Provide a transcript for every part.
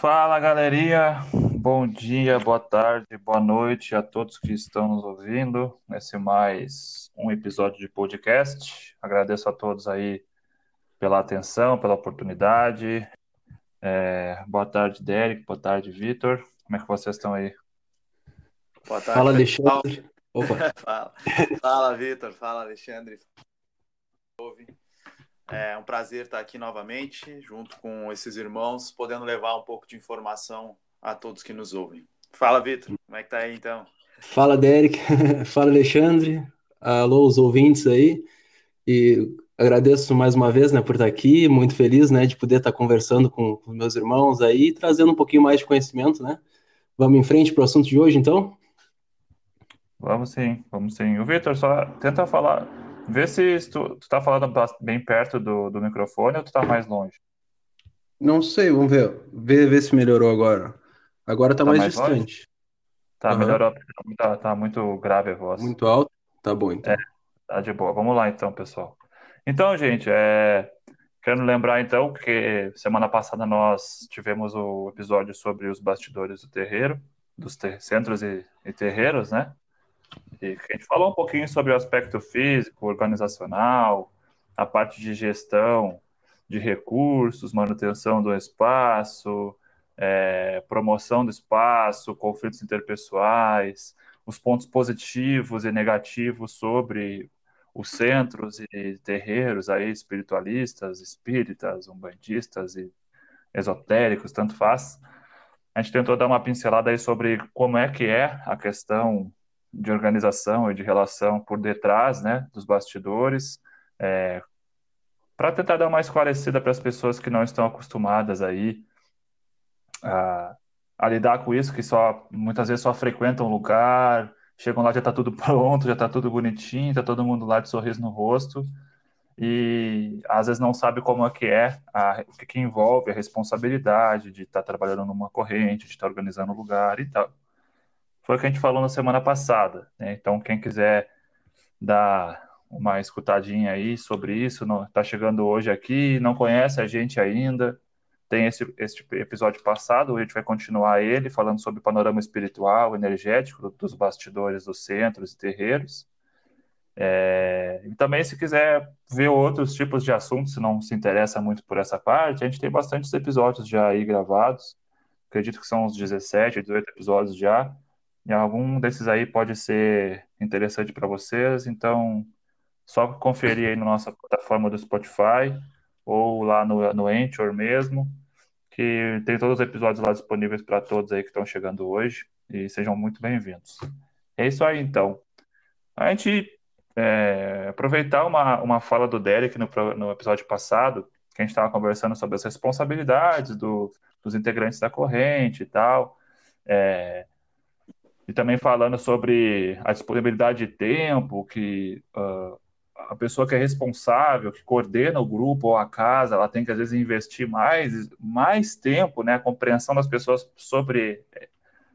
Fala, galerinha. Bom dia, boa tarde, boa noite a todos que estão nos ouvindo nesse mais um episódio de podcast. Agradeço a todos aí pela atenção, pela oportunidade. É, boa tarde, Derek. Boa tarde, Vitor. Como é que vocês estão aí? Boa tarde, Fala. Alexandre. Opa, Fala, fala Vitor. Fala, Alexandre. Ouve. É um prazer estar aqui novamente, junto com esses irmãos, podendo levar um pouco de informação a todos que nos ouvem. Fala, Vitor. Como é que tá aí, então? fala, Derek. Fala, Alexandre. Alô, os ouvintes aí. E agradeço mais uma vez, né, por estar aqui. Muito feliz, né, de poder estar conversando com, meus irmãos aí, trazendo um pouquinho mais de conhecimento, né? Vamos em frente para o assunto de hoje, então? Vamos sim, vamos sim. O Vitor, só tenta falar, vê se tu, tu tá falando bem perto do, do microfone ou tu tá mais longe. Não sei, vamos ver. Ver, ver se melhorou agora. Agora tá Tá mais mais longe? distante. Tá, Aham. melhorou, tá, tá muito grave a voz. Muito alto? Tá bom, então. Tá de boa. Vamos lá então, pessoal. Então, gente, é... quero lembrar então que semana passada nós tivemos o episódio sobre os bastidores do terreiro, dos ter- centros e, e terreiros, né? E a gente falou um pouquinho sobre o aspecto físico, organizacional, a parte de gestão de recursos, manutenção do espaço, é, promoção do espaço, conflitos interpessoais, os pontos positivos e negativos sobre os centros e terreiros aí espiritualistas, espíritas, umbandistas e esotéricos, tanto faz. A gente tentou dar uma pincelada aí sobre como é que é a questão de organização e de relação por detrás, né, dos bastidores, é, para tentar dar uma esclarecida para as pessoas que não estão acostumadas aí a, a lidar com isso, que só muitas vezes só frequentam o lugar, chegam lá já está tudo pronto, já está tudo bonitinho, está todo mundo lá de sorriso no rosto e às vezes não sabe como é que é, a, o que, que envolve a responsabilidade de estar trabalhando numa corrente, de estar organizando o lugar e tal. Foi o que a gente falou na semana passada, né? Então, quem quiser dar uma escutadinha aí sobre isso, não, tá chegando hoje aqui, não conhece a gente ainda, tem esse, esse episódio passado, a gente vai continuar ele falando sobre o panorama espiritual, energético dos bastidores dos centros e terreiros. É, e também, se quiser ver outros tipos de assuntos, se não se interessa muito por essa parte, a gente tem bastantes episódios já aí gravados. Acredito que são uns 17, 18 episódios já. E algum desses aí pode ser interessante para vocês. Então, só conferir aí na nossa plataforma do Spotify ou lá no, no Anchor mesmo, que tem todos os episódios lá disponíveis para todos aí que estão chegando hoje. E sejam muito bem-vindos. É isso aí, então. A gente é, aproveitar uma, uma fala do Derek no, no episódio passado, que a gente estava conversando sobre as responsabilidades do- dos integrantes da corrente e tal, é, e também falando sobre a disponibilidade de tempo, que ah, a pessoa que é responsável, que coordena o grupo ou a casa, ela tem que às vezes investir mais, mais tempo, né, a compreensão das pessoas sobre,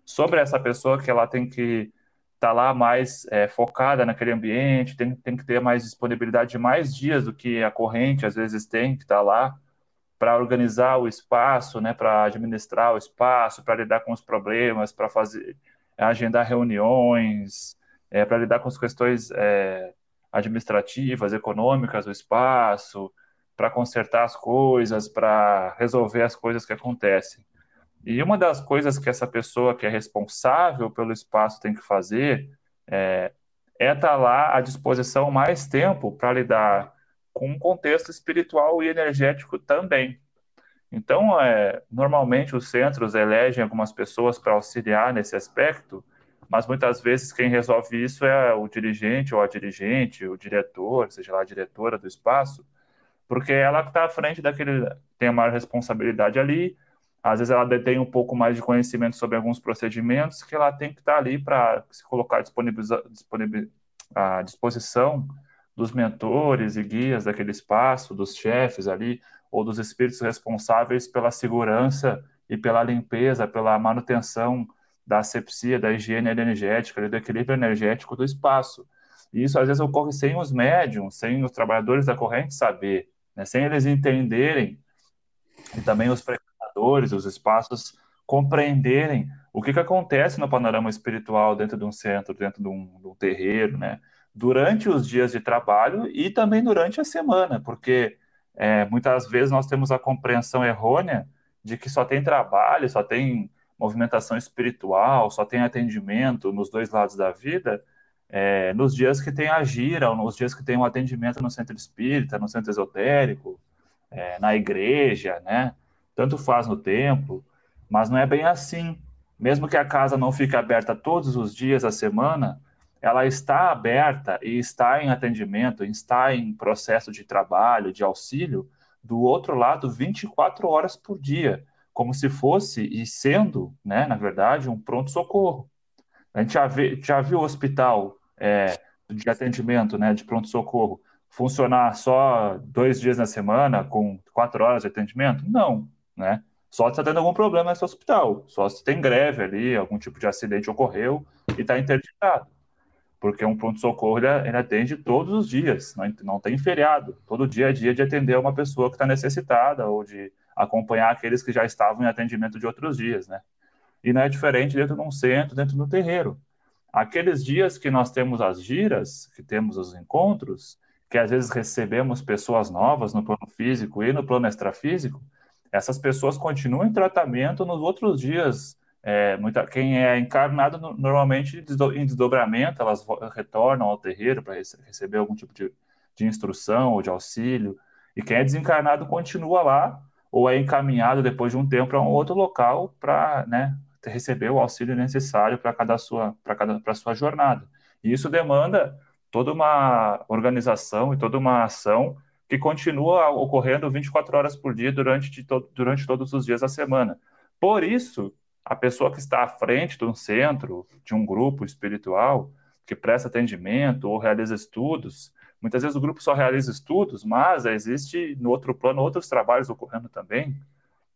sobre essa pessoa que ela tem que estar lá mais é, focada naquele ambiente, tem, tem que ter mais disponibilidade de mais dias do que a corrente às vezes tem que estar lá para organizar o espaço, né, para administrar o espaço, para lidar com os problemas, para fazer agendar reuniões, é, para lidar com as questões é, administrativas, econômicas do espaço, para consertar as coisas, para resolver as coisas que acontecem. E uma das coisas que essa pessoa que é responsável pelo espaço tem que fazer é é estar lá à disposição mais tempo para lidar com um contexto espiritual e energético também. Então, é, normalmente os centros elegem algumas pessoas para auxiliar nesse aspecto, mas muitas vezes quem resolve isso é o dirigente ou a dirigente, o diretor, seja lá a diretora do espaço, porque ela que está à frente daquele, tem a maior responsabilidade ali, às vezes ela detém um pouco mais de conhecimento sobre alguns procedimentos que ela tem que estar ali para se colocar à disposição dos mentores e guias daquele espaço, dos chefes ali, ou dos espíritos responsáveis pela segurança e pela limpeza, pela manutenção da asepsia, da higiene energética, do equilíbrio energético do espaço. E isso às vezes ocorre sem os médiums, sem os trabalhadores da corrente saber, né? sem eles entenderem, e também os, facilitadores, os espaços compreenderem o que, que acontece no panorama espiritual dentro de um centro, dentro de um, de um terreiro, né? Durante os dias de trabalho e também durante a semana, porque é, muitas vezes nós temos a compreensão errônea de que só tem trabalho, só tem movimentação espiritual, só tem atendimento nos dois lados da vida, é, nos dias que tem a gira, ou nos dias que tem um atendimento no centro espírita, no centro esotérico, é, na igreja, né? Tanto faz no templo, mas não é bem assim. Mesmo que a casa não fique aberta todos os dias da semana, ela está aberta e está em atendimento, está em processo de trabalho, de auxílio, do outro lado 24 horas por dia, como se fosse e sendo, né, na verdade, um pronto-socorro. A gente já, vê, já viu o hospital é, de atendimento, né, de pronto-socorro, funcionar só dois dias na semana, com quatro horas de atendimento? Não, né? Só se está tendo algum problema nesse hospital, só se tem greve ali, algum tipo de acidente ocorreu e está interditado. Porque um pronto-socorro ele, ele, atende todos os dias, não, não tem feriado. Todo dia é dia de atender uma pessoa que está necessitada ou de acompanhar aqueles que já estavam em atendimento de outros dias, né? E não é diferente dentro de um centro, dentro do terreiro. Aqueles dias que nós temos as giras, que temos os encontros, que às vezes recebemos pessoas novas no plano físico e no plano extrafísico, essas pessoas continuam em tratamento nos outros dias. É, muita, quem é encarnado normalmente em desdobramento, elas retornam ao terreiro para receber algum tipo de, de instrução ou de auxílio. E quem é desencarnado continua lá ou é encaminhado depois de um tempo para um outro local para né, receber o auxílio necessário para cada sua para cada para sua jornada. E isso demanda toda uma organização e toda uma ação que continua ocorrendo 24 horas por dia durante, to durante todos os dias da semana. Por isso, a pessoa que está à frente de um centro, de um grupo espiritual, que presta atendimento ou realiza estudos, muitas vezes o grupo só realiza estudos, mas existe no outro plano outros trabalhos ocorrendo também.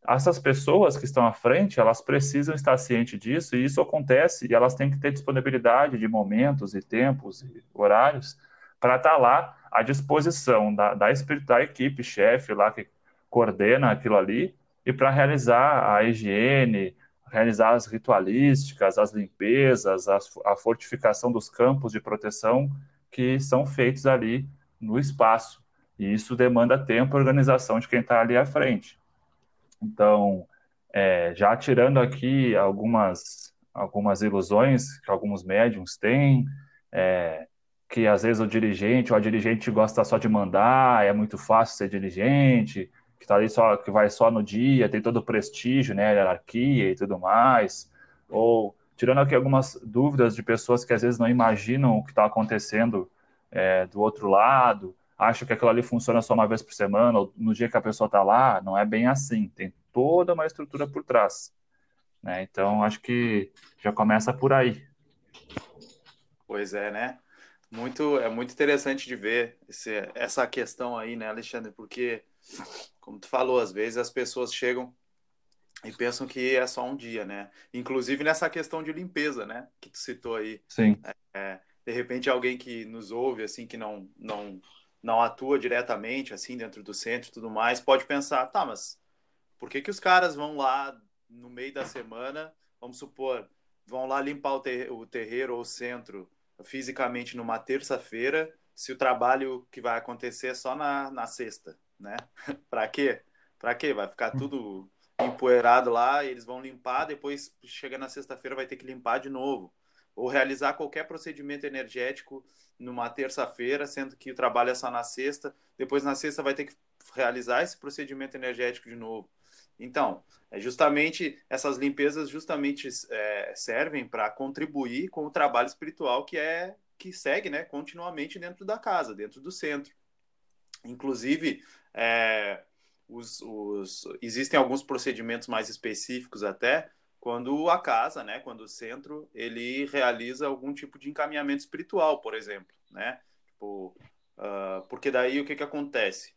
Essas pessoas que estão à frente, elas precisam estar cientes disso, e isso acontece, e elas têm que ter disponibilidade de momentos e tempos e horários para estar lá à disposição da, da, da equipe chefe lá que coordena aquilo ali e para realizar a higiene, realizar as ritualísticas, as limpezas, a, a fortificação dos campos de proteção que são feitos ali no espaço. E isso demanda tempo e organização de quem está ali à frente. Então, é, já tirando aqui algumas, algumas ilusões que alguns médiums têm, é, que às vezes o dirigente ou a dirigente gosta só de mandar, é muito fácil ser dirigente, que tá ali só que vai só no dia, tem todo o prestígio, né, hierarquia e tudo mais. Ou tirando aqui algumas dúvidas de pessoas que às vezes não imaginam o que está acontecendo é, do outro lado, acham que aquilo ali funciona só uma vez por semana, ou no dia que a pessoa está lá, não é bem assim, tem toda uma estrutura por trás. Né? Então, acho que já começa por aí. Pois é, né? Muito, é muito interessante de ver esse, essa questão aí, né, Alexandre? Porque, como tu falou, às vezes as pessoas chegam e pensam que é só um dia, né? Inclusive nessa questão de limpeza, né? Que tu citou aí. Sim. É, de repente alguém que nos ouve, assim, que não, não, não atua diretamente, assim, dentro do centro e tudo mais, pode pensar, tá, mas por que que os caras vão lá no meio da semana, vamos supor, vão lá limpar o, ter o terreiro ou o centro fisicamente numa terça-feira, se o trabalho que vai acontecer é só na, na sexta, né? para quê? Para quê? Vai ficar tudo empoeirado lá, eles vão limpar, depois chega na sexta-feira vai ter que limpar de novo. Ou realizar qualquer procedimento energético numa terça-feira, sendo que o trabalho é só na sexta, depois na sexta vai ter que realizar esse procedimento energético de novo. Então, é justamente essas limpezas justamente é, servem para contribuir com o trabalho espiritual que é que segue, né, continuamente dentro da casa, dentro do centro. Inclusive, é, os, os, existem alguns procedimentos mais específicos até quando a casa, né, quando o centro ele realiza algum tipo de encaminhamento espiritual, por exemplo, né, tipo, uh, porque daí o que que acontece?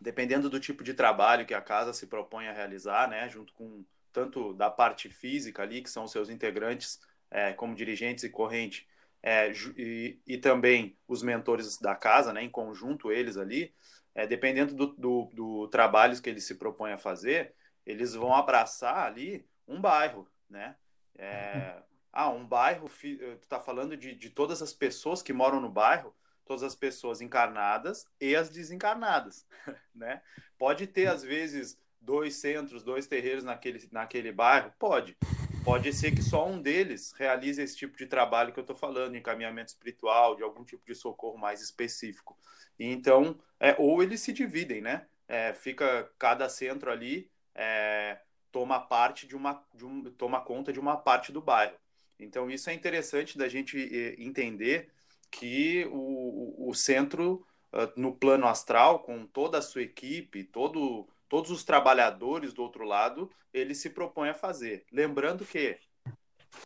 dependendo do tipo de trabalho que a casa se propõe a realizar, né, junto com tanto da parte física ali, que são seus integrantes, é, como dirigentes e corrente, é, e, e, também os mentores da casa, né, em conjunto eles ali, é, dependendo do, do, do trabalho que ele se propõe a fazer, eles vão abraçar ali um bairro, né? É, ah, um bairro, tu está falando de, de todas as pessoas que moram no bairro, todas as pessoas encarnadas e as desencarnadas, né? Pode ter, às vezes, dois centros, dois terreiros naquele, naquele bairro? Pode. Pode ser que só um deles realize esse tipo de trabalho que eu estou falando, encaminhamento espiritual, de algum tipo de socorro mais específico. Então, é, ou eles se dividem, né? É, fica cada centro ali é, toma parte de uma, de um, toma conta de uma parte do bairro. Então, isso é interessante da gente eh, entender que o, o centro, ah, no plano astral, com toda a sua equipe, todo, todos os trabalhadores do outro lado, ele se propõe a fazer. Lembrando que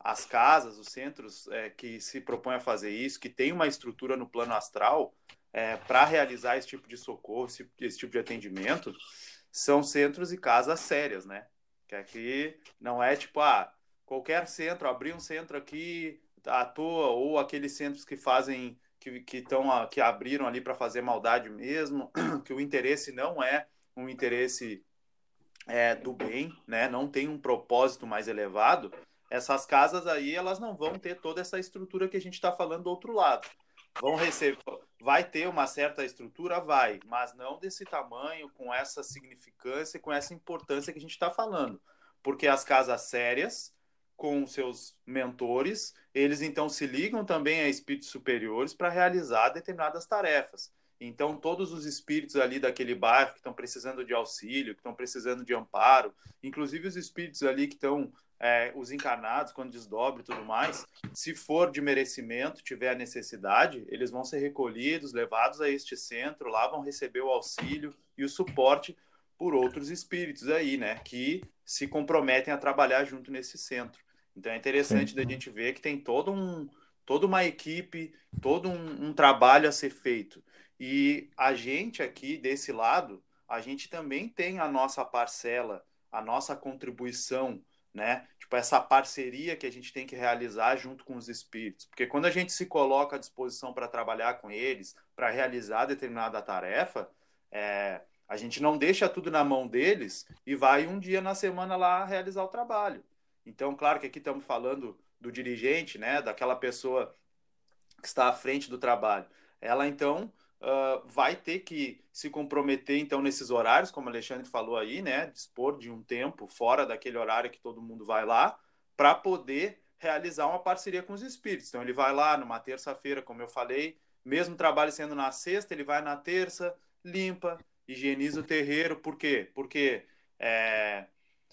as casas, os centros é, que se propõem a fazer isso, que tem uma estrutura no plano astral é, para realizar esse tipo de socorro, esse, esse, tipo de atendimento, são centros e casas sérias, né? Que aqui não é tipo, ah, qualquer centro, abrir um centro aqui à toa, ou aqueles centros que fazem, que, que, tão, que abriram ali para fazer maldade mesmo, que o interesse não é um interesse é, do bem, né? Não tem um propósito mais elevado. Essas casas aí, elas não vão ter toda essa estrutura que a gente está falando do outro lado. Vão receber, vai ter uma certa estrutura, vai, mas não desse tamanho, com essa significância, com essa importância que a gente está falando. Porque as casas sérias, com seus mentores, eles então se ligam também a espíritos superiores para realizar determinadas tarefas. Então, todos os espíritos ali daquele bairro que estão precisando de auxílio, que estão precisando de amparo, inclusive os espíritos ali que estão, é, os encarnados, quando desdobre e tudo mais, se for de merecimento, tiver a necessidade, eles vão ser recolhidos, levados a este centro, lá vão receber o auxílio e o suporte por outros espíritos aí, né, que se comprometem a trabalhar junto nesse centro. Então, é interessante Sim. da gente ver que tem todo um, toda uma equipe, todo um, um trabalho a ser feito. E a gente aqui desse lado, a gente também tem a nossa parcela, a nossa contribuição, né? Tipo, essa parceria que a gente tem que realizar junto com os espíritos. Porque quando a gente se coloca à disposição para trabalhar com eles, para realizar determinada tarefa, é, a gente não deixa tudo na mão deles e vai um dia na semana lá realizar o trabalho. Então, claro que aqui estamos falando do dirigente, né? Daquela pessoa que está à frente do trabalho. Ela, então, uh, vai ter que se comprometer então nesses horários, como o Alexandre falou aí, né? Dispor de um tempo fora daquele horário que todo mundo vai lá, para poder realizar uma parceria com os espíritos. Então ele vai lá numa terça-feira, como eu falei, mesmo trabalho sendo na sexta, ele vai na terça, limpa, higieniza o terreiro. Por quê? Porque é,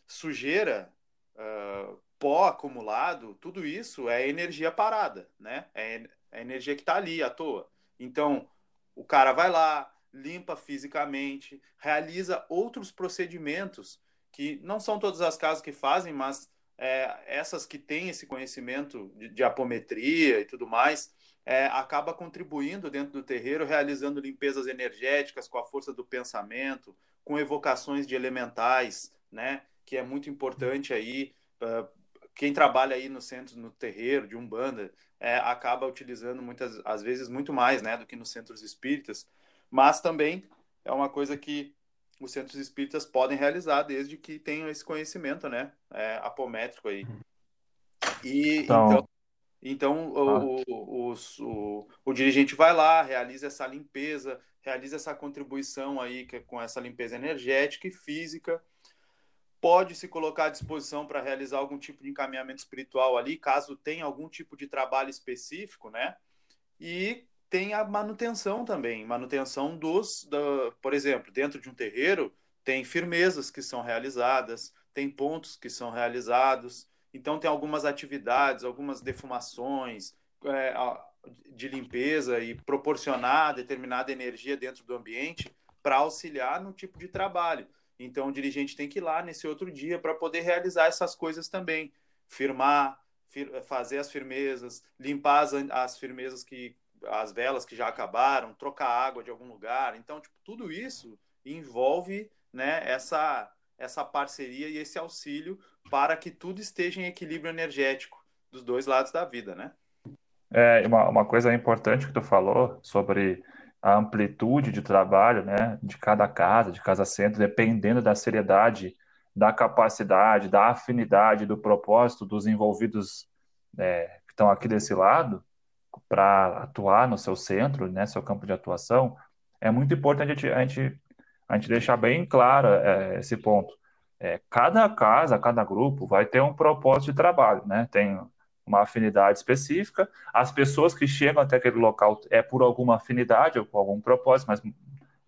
sujeira, uh, pó acumulado, tudo isso é energia parada, né? É, é energia que está ali à toa. Então, o cara vai lá, limpa fisicamente, realiza outros procedimentos que não são todas as casas que fazem, mas é, essas que têm esse conhecimento de, de apometria e tudo mais, é, acaba contribuindo dentro do terreiro, realizando limpezas energéticas com a força do pensamento, com evocações de elementais, né? Que é muito importante aí. Quem trabalha aí no centro, no terreiro de Umbanda, é, acaba utilizando muitas, às vezes, muito mais, né, do que nos centros espíritas, mas também é uma coisa que os centros espíritas podem realizar desde que tenham esse conhecimento, né, é, apométrico aí. E então, então, então o, o, o, o, dirigente vai lá, realiza essa limpeza, realiza essa contribuição aí com essa limpeza energética e física, pode se colocar à disposição para realizar algum tipo de encaminhamento espiritual ali, caso tenha algum tipo de trabalho específico, né? E tem a manutenção também, manutenção dos, da, por exemplo, dentro de um terreiro tem firmezas que são realizadas, tem pontos que são realizados, então tem algumas atividades, algumas defumações é, de limpeza e proporcionar determinada energia dentro do ambiente para auxiliar no tipo de trabalho. Então, o dirigente tem que ir lá nesse outro dia para poder realizar essas coisas também. Firmar, fir fazer as firmezas, limpar as, as firmezas que. as velas que já acabaram, trocar água de algum lugar. Então, tipo, tudo isso envolve né, essa, essa parceria e esse auxílio para que tudo esteja em equilíbrio energético dos dois lados da vida, né? É, uma, uma coisa importante que tu falou sobre a amplitude de trabalho né, de cada casa, de cada centro, dependendo da seriedade da capacidade, da afinidade, do propósito dos envolvidos é, que estão aqui desse lado para atuar no seu centro, né, seu campo de atuação, é muito importante a gente, a gente, a gente deixar bem claro é, esse ponto. É, cada casa, cada grupo vai ter um propósito de trabalho, né? Tem uma afinidade específica. As pessoas que chegam até aquele local é por alguma afinidade ou por algum propósito, mas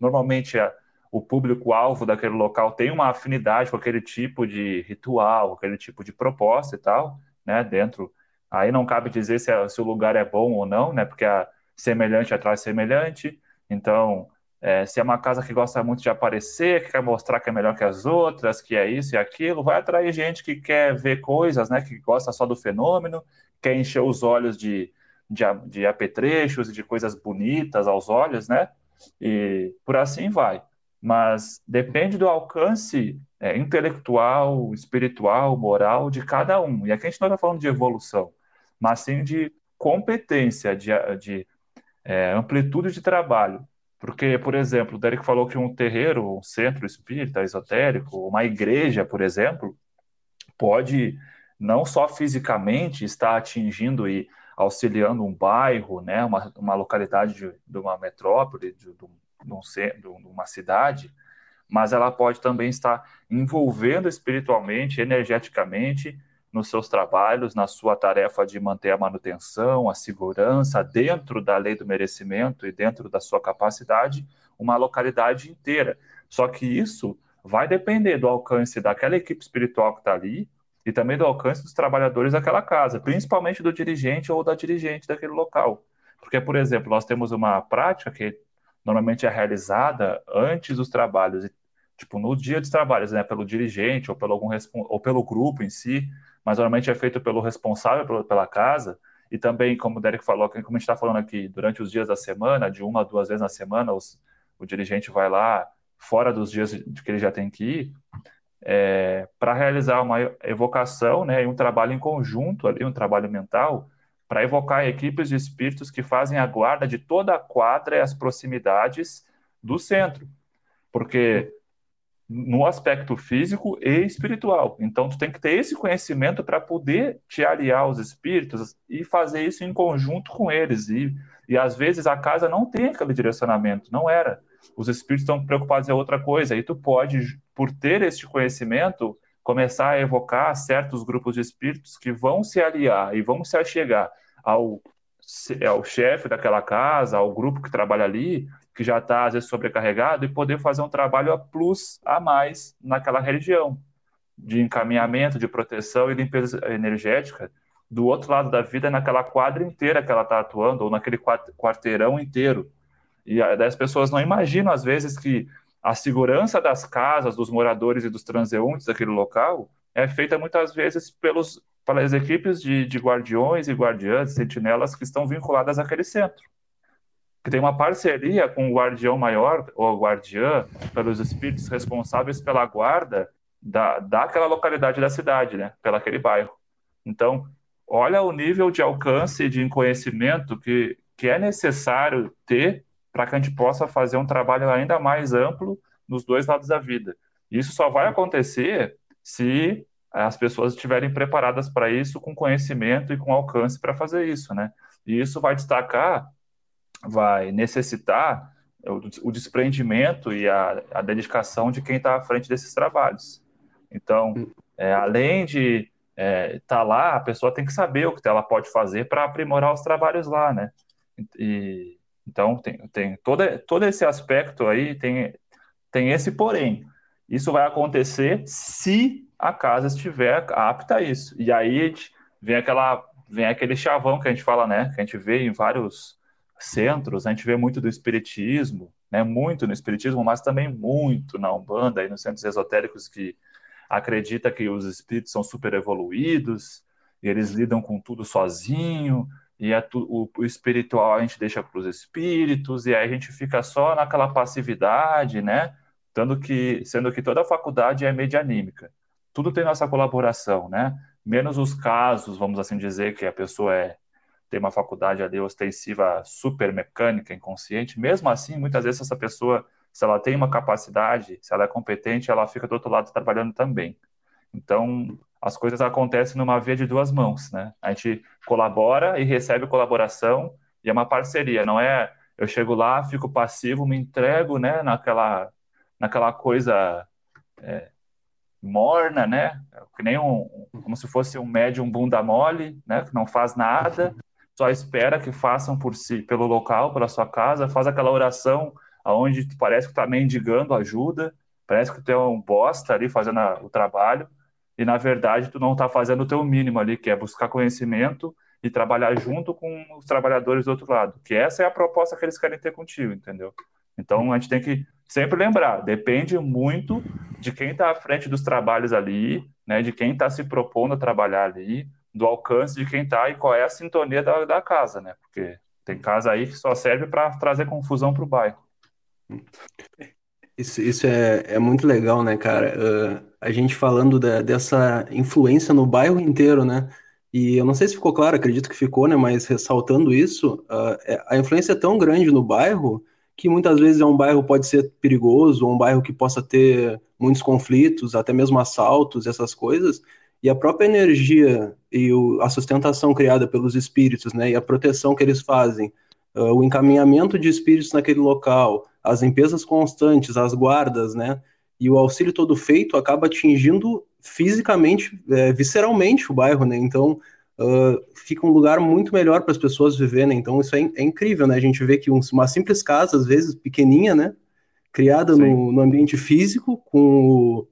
normalmente é, o público-alvo daquele local tem uma afinidade com aquele tipo de ritual, aquele tipo de proposta e tal, né? Dentro. Aí não cabe dizer se, é, se o lugar é bom ou não, né? Porque a semelhante atrai semelhante. Então, é, se é uma casa que gosta muito de aparecer, que quer mostrar que é melhor que as outras, que é isso e aquilo, vai atrair gente que quer ver coisas, né? Que gosta só do fenômeno, quer encher os olhos de, de, de apetrechos e de coisas bonitas aos olhos, né? E por assim vai. Mas depende do alcance é, intelectual, espiritual, moral de cada um. E aqui a gente não está falando de evolução, mas sim de competência, de, de é, amplitude de trabalho. Porque, por exemplo, o Derek falou que um terreiro, um centro espírita esotérico, uma igreja, por exemplo, pode não só fisicamente estar atingindo e auxiliando um bairro, né, uma, uma localidade de, de uma metrópole, de, de, de, de uma cidade, mas ela pode também estar envolvendo espiritualmente, energeticamente nos seus trabalhos, na sua tarefa de manter a manutenção, a segurança, dentro da lei do merecimento e dentro da sua capacidade, uma localidade inteira. Só que isso vai depender do alcance daquela equipe espiritual que está ali e também do alcance dos trabalhadores daquela casa, principalmente do dirigente ou da dirigente daquele local. Porque, por exemplo, nós temos uma prática que normalmente é realizada antes dos trabalhos, tipo no dia dos trabalhos, né, pelo dirigente ou pelo algum ou pelo grupo em si, mas normalmente é feito pelo responsável pela casa, e também, como o Derek falou, como a gente está falando aqui, durante os dias da semana, de uma a duas vezes na semana, os, o dirigente vai lá, fora dos dias de que ele já tem que ir, é, para realizar uma evocação né, e um trabalho em conjunto, ali, um trabalho mental, para evocar equipes de espíritos que fazem a guarda de toda a quadra e as proximidades do centro. Porque no aspecto físico e espiritual. Então, tu tem que ter esse conhecimento para poder te aliar aos espíritos e fazer isso em conjunto com eles. E, e às vezes a casa não tem aquele direcionamento, não era. Os espíritos estão preocupados em outra coisa. E tu pode, por ter este conhecimento, começar a evocar certos grupos de espíritos que vão se aliar e vão se achegar ao, ao chefe daquela casa, ao grupo que trabalha ali, que já está, às vezes, sobrecarregado, e poder fazer um trabalho a plus, a mais, naquela região, de encaminhamento, de proteção e limpeza energética, do outro lado da vida, naquela quadra inteira que ela está atuando, ou naquele quarteirão inteiro. E as pessoas não imaginam, às vezes, que a segurança das casas, dos moradores e dos transeuntes daquele local é feita muitas vezes pelos, pelas equipes de, de guardiões e guardiãs, sentinelas que estão vinculadas àquele centro que tem uma parceria com o guardião maior, ou guardiã, pelos espíritos responsáveis pela guarda da, daquela localidade da cidade, né, pela aquele bairro. Então, olha o nível de alcance e de conhecimento que, que é necessário ter para que a gente possa fazer um trabalho ainda mais amplo nos dois lados da vida. Isso só vai acontecer se as pessoas estiverem preparadas para isso, com conhecimento e com alcance para fazer isso, né? E isso vai destacar vai necessitar o, o desprendimento e a, a, dedicação de quem está à frente desses trabalhos. Então, hum. é, além de estar é, tá lá, a pessoa tem que saber o que ela pode fazer para aprimorar os trabalhos lá, né? E, então, tem, tem todo, todo esse aspecto aí, tem, tem esse porém. Isso vai acontecer se a casa estiver apta a isso. E aí vem aquela vem aquele chavão que a gente fala, né? Que a gente vê em vários centros, a gente vê muito do espiritismo, né, muito no espiritismo, mas também muito na Umbanda e nos centros esotéricos que acredita que os espíritos são super evoluídos e eles lidam com tudo sozinho e é tu, o, o, espiritual a gente deixa para os espíritos e aí a gente fica só naquela passividade, né? Tanto que, sendo que toda a faculdade é medianímica. Tudo tem nossa colaboração, né? Menos os casos, vamos assim dizer, que a pessoa é tem uma faculdade ali ostensiva super mecânica, inconsciente, mesmo assim, muitas vezes essa pessoa se ela tem uma capacidade, se ela é competente, ela fica do outro lado trabalhando também. Então, as coisas acontecem numa via de duas mãos, né? A gente colabora e recebe colaboração, e é uma parceria, não é eu chego lá, fico passivo, me entrego, né, naquela, naquela coisa é, morna, né, que nem um, como se fosse um médium bunda mole, né, que não faz nada, só espera que façam por si, pelo local, pela sua casa, faz aquela oração aonde parece que está mendigando ajuda, parece que tu é um bosta ali fazendo a, o trabalho, e na verdade tu não está fazendo o teu mínimo ali, que é buscar conhecimento e trabalhar junto com os trabalhadores do outro lado, que essa é a proposta que eles querem ter contigo, entendeu? Então a gente tem que sempre lembrar, depende muito de quem está à frente dos trabalhos ali, né, de quem está se propondo a trabalhar ali, do alcance de quem está e qual é a sintonia da, da casa, né? Porque tem casa aí que só serve para trazer confusão para o bairro. Isso, isso é, é muito legal, né, cara? Uh, a gente falando da, dessa influência no bairro inteiro, né? E eu não sei se ficou claro, acredito que ficou, né? Mas ressaltando isso, uh, a influência é tão grande no bairro que muitas vezes é um bairro pode ser perigoso, ou um bairro que possa ter muitos conflitos, até mesmo assaltos, essas coisas. E a própria energia e o, a sustentação criada pelos espíritos, né? E a proteção que eles fazem, uh, o encaminhamento de espíritos naquele local, as limpezas constantes, as guardas, né? E o auxílio todo feito acaba atingindo fisicamente, é, visceralmente o bairro, né? Então uh, fica um lugar muito melhor para as pessoas viverem. Né? Então isso é, é, incrível, né? A gente vê que um, uma simples casa, às vezes pequenininha, né? Criada no, no, ambiente físico, com o,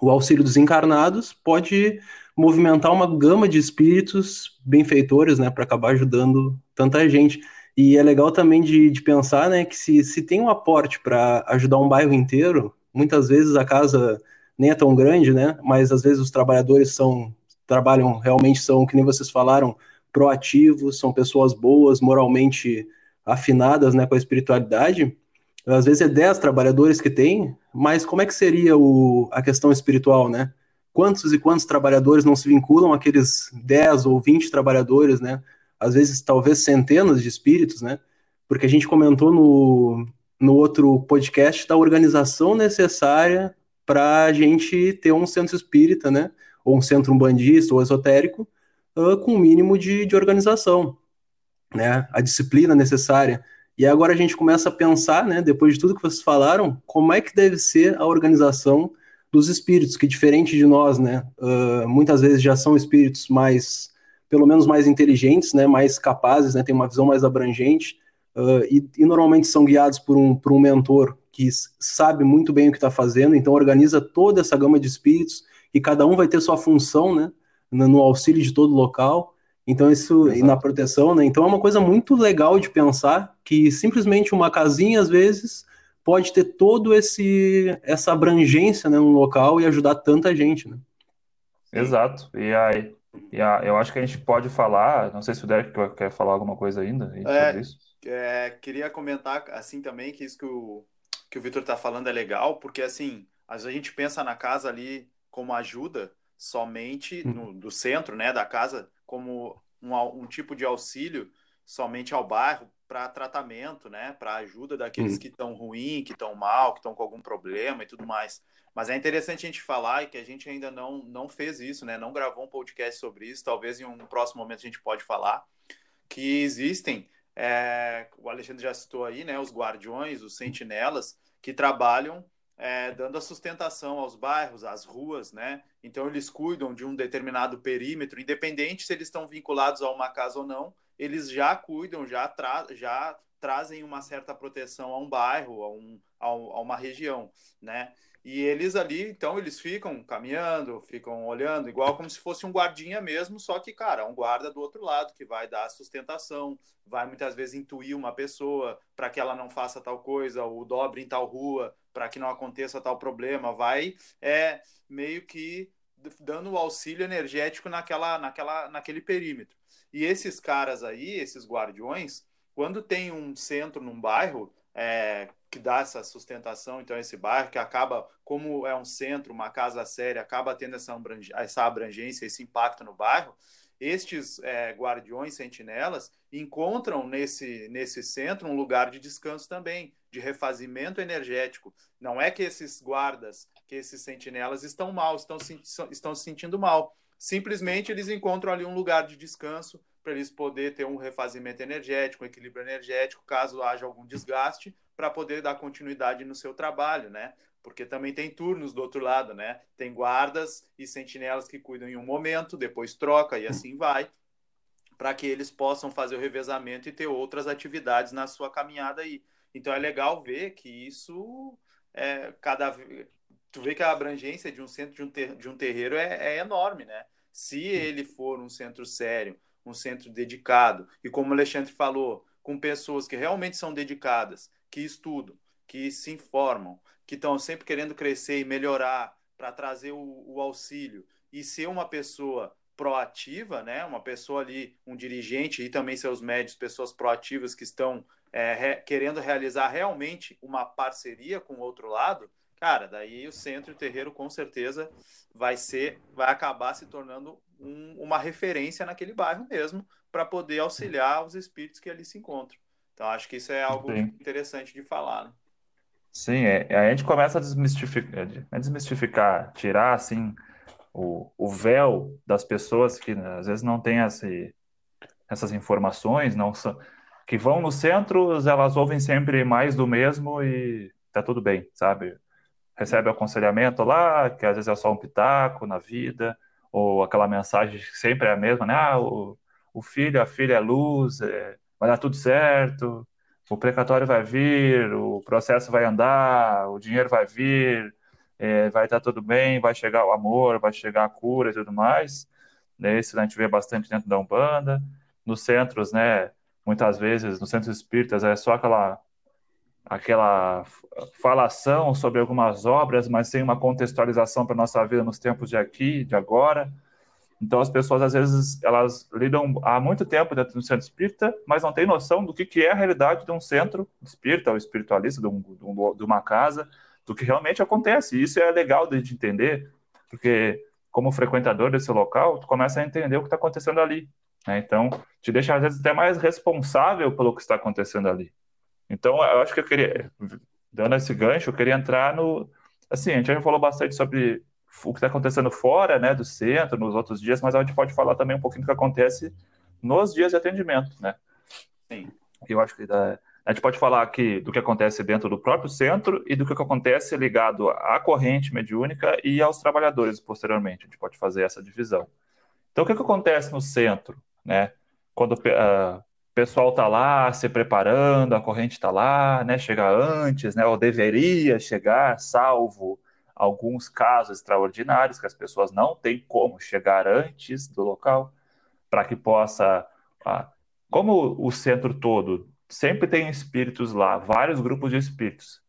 o auxílio dos encarnados, pode movimentar uma gama de espíritos benfeitores, né? Para acabar ajudando tanta gente. E é legal também de, de pensar, né? Que se, se tem um aporte para ajudar um bairro inteiro, muitas vezes a casa nem é tão grande, né? Mas às vezes os trabalhadores são trabalham realmente são, que nem vocês falaram, proativos, são pessoas boas, moralmente afinadas, né, com a espiritualidade. Às vezes é 10 trabalhadores que tem, mas como é que seria o, a questão espiritual, né? Quantos e quantos trabalhadores não se vinculam àqueles 10 ou 20 trabalhadores, né? Às vezes, talvez centenas de espíritos, né? Porque a gente comentou no, no outro podcast da organização necessária para a gente ter um centro espírita, né? Ou um centro umbandista ou esotérico, uh, com o um mínimo de, de organização, né? A disciplina necessária. E agora a gente começa a pensar, né? Depois de tudo que vocês falaram, como é que deve ser a organização dos espíritos, que diferente de nós, né? Uh, muitas vezes já são espíritos mais, pelo menos mais inteligentes, né? Mais capazes, né? Tem uma visão mais abrangente. Uh, e, e, normalmente são guiados por um, por um mentor que sabe muito bem o que está fazendo, então organiza toda essa gama de espíritos e cada um vai ter sua função, né, no auxílio de todo local. Então isso Exato. e na proteção, né? Então é uma coisa muito legal de pensar que simplesmente uma casinha às vezes pode ter todo esse essa abrangência né, no local e ajudar tanta gente, né? Exato. E aí, e a, eu acho que a gente pode falar, não sei se o Derek quer falar alguma coisa ainda é, sobre isso. É, queria comentar assim também que isso que o que o Vitor está falando é legal, porque assim, a gente pensa na casa ali como ajuda somente uhum. no, do centro, né, da casa, como um, um tipo de auxílio somente ao bairro para tratamento, né, para ajuda daqueles uhum. que estão ruim, que estão mal, que estão com algum problema e tudo mais. Mas é interessante a gente falar e que a gente ainda não, não fez isso, né, não gravou um podcast sobre isso. Talvez em um próximo momento a gente pode falar que existem é, o Alexandre já citou aí, né, os guardiões, os sentinelas, que trabalham é, dando a sustentação aos bairros, às ruas, né? Então eles cuidam de um determinado perímetro, independente se eles estão vinculados a uma casa ou não, eles já cuidam, já, tra já trazem uma certa proteção a um bairro, a, um, a, a uma região, né? E eles ali, então, eles ficam caminhando, ficam olhando, igual como se fosse um guardinha mesmo, só que, cara, um guarda do outro lado que vai dar sustentação, vai muitas vezes intuir uma pessoa para que ela não faça tal coisa, ou dobre em tal rua para que não aconteça tal problema, vai é meio que dando auxílio energético naquela, naquela, naquele perímetro. E esses caras aí, esses guardiões, quando tem um centro num bairro, é, que dá essa sustentação, então, esse bairro, que acaba, como é um centro, uma casa séria, acaba tendo essa, abrangência, esse impacto no bairro, estes é, guardiões sentinelas encontram nesse, nesse centro um lugar de descanso também, de refazimento energético. Não é que esses guardas, que esses sentinelas estão mal, estão, estão se sentindo mal. Simplesmente eles encontram ali um lugar de descanso para eles poder ter um refazimento energético, um equilíbrio energético, caso haja algum desgaste, para poder dar continuidade no seu trabalho, né? Porque também tem turnos do outro lado, né? Tem guardas e sentinelas que cuidam em um momento, depois troca e assim vai, para que eles possam fazer o revezamento e ter outras atividades na sua caminhada aí. Então é legal ver que isso é cada tu vê que a abrangência de um centro de um, ter, de um terreiro é, é enorme, né? Se ele for um centro sério, um centro dedicado, e como o Alexandre falou, com pessoas que realmente são dedicadas, que estudam, que se informam, que estão sempre querendo crescer e melhorar para trazer o, o, auxílio e ser uma pessoa proativa, né? Uma pessoa ali, um dirigente e também seus médios, pessoas proativas que estão é, re, querendo realizar realmente uma parceria com o outro lado, cara, daí o centro e o terreiro com certeza vai ser, vai acabar se tornando um, uma referência naquele bairro mesmo para poder auxiliar os espíritos que ali se encontram. Então acho que isso é algo Sim. interessante de falar. Né? Sim, é, a gente começa a desmistificar, a desmistificar, tirar assim o, o véu das pessoas que né, às vezes não têm esse, essas informações, não são, que vão no centro, elas ouvem sempre mais do mesmo e tá tudo bem, sabe? Recebe aconselhamento lá, que às vezes é só um pitaco na vida, ou aquela mensagem que sempre é a mesma, né? Ah, o, o filho, a filha é luz, é, vai dar tudo certo, o precatório vai vir, o processo vai andar, o dinheiro vai vir, é, vai estar tudo bem, vai chegar o amor, vai chegar a cura e tudo mais. Né? Isso a gente vê bastante dentro da Umbanda. Nos centros, né, muitas vezes, nos centros espíritas, é só aquela aquela falação sobre algumas obras, mas sem uma contextualização para nossa vida nos tempos de aqui, de agora. Então as pessoas às vezes elas lidam há muito tempo dentro do centro espírita, mas não têm noção do que, que é a realidade de um centro espírita ou espiritualista, de, um, de uma casa, do que realmente acontece. E isso é legal de entender, porque como frequentador desse local, tu começa a entender o que está acontecendo ali. Né? Então, te deixa às vezes até mais responsável pelo que está acontecendo ali. Então, eu acho que eu queria, dando esse gancho, eu queria entrar no. Assim, a gente já falou bastante sobre o que está acontecendo fora né, do centro, nos outros dias, mas a gente pode falar também um pouquinho do que acontece nos dias de atendimento, né? Sim. Eu acho que dá, a gente pode falar aqui do que acontece dentro do próprio centro e do que acontece ligado à corrente mediúnica e aos trabalhadores posteriormente. A gente pode fazer essa divisão. Então, o que, que acontece no centro, né? Quando uh, pessoal está lá se preparando, a corrente está lá, né, chega antes, né, ou deveria chegar, salvo alguns casos extraordinários que as pessoas não têm como chegar antes do local, para que possa. Ah, como o centro todo sempre tem espíritos lá, vários grupos de espíritos,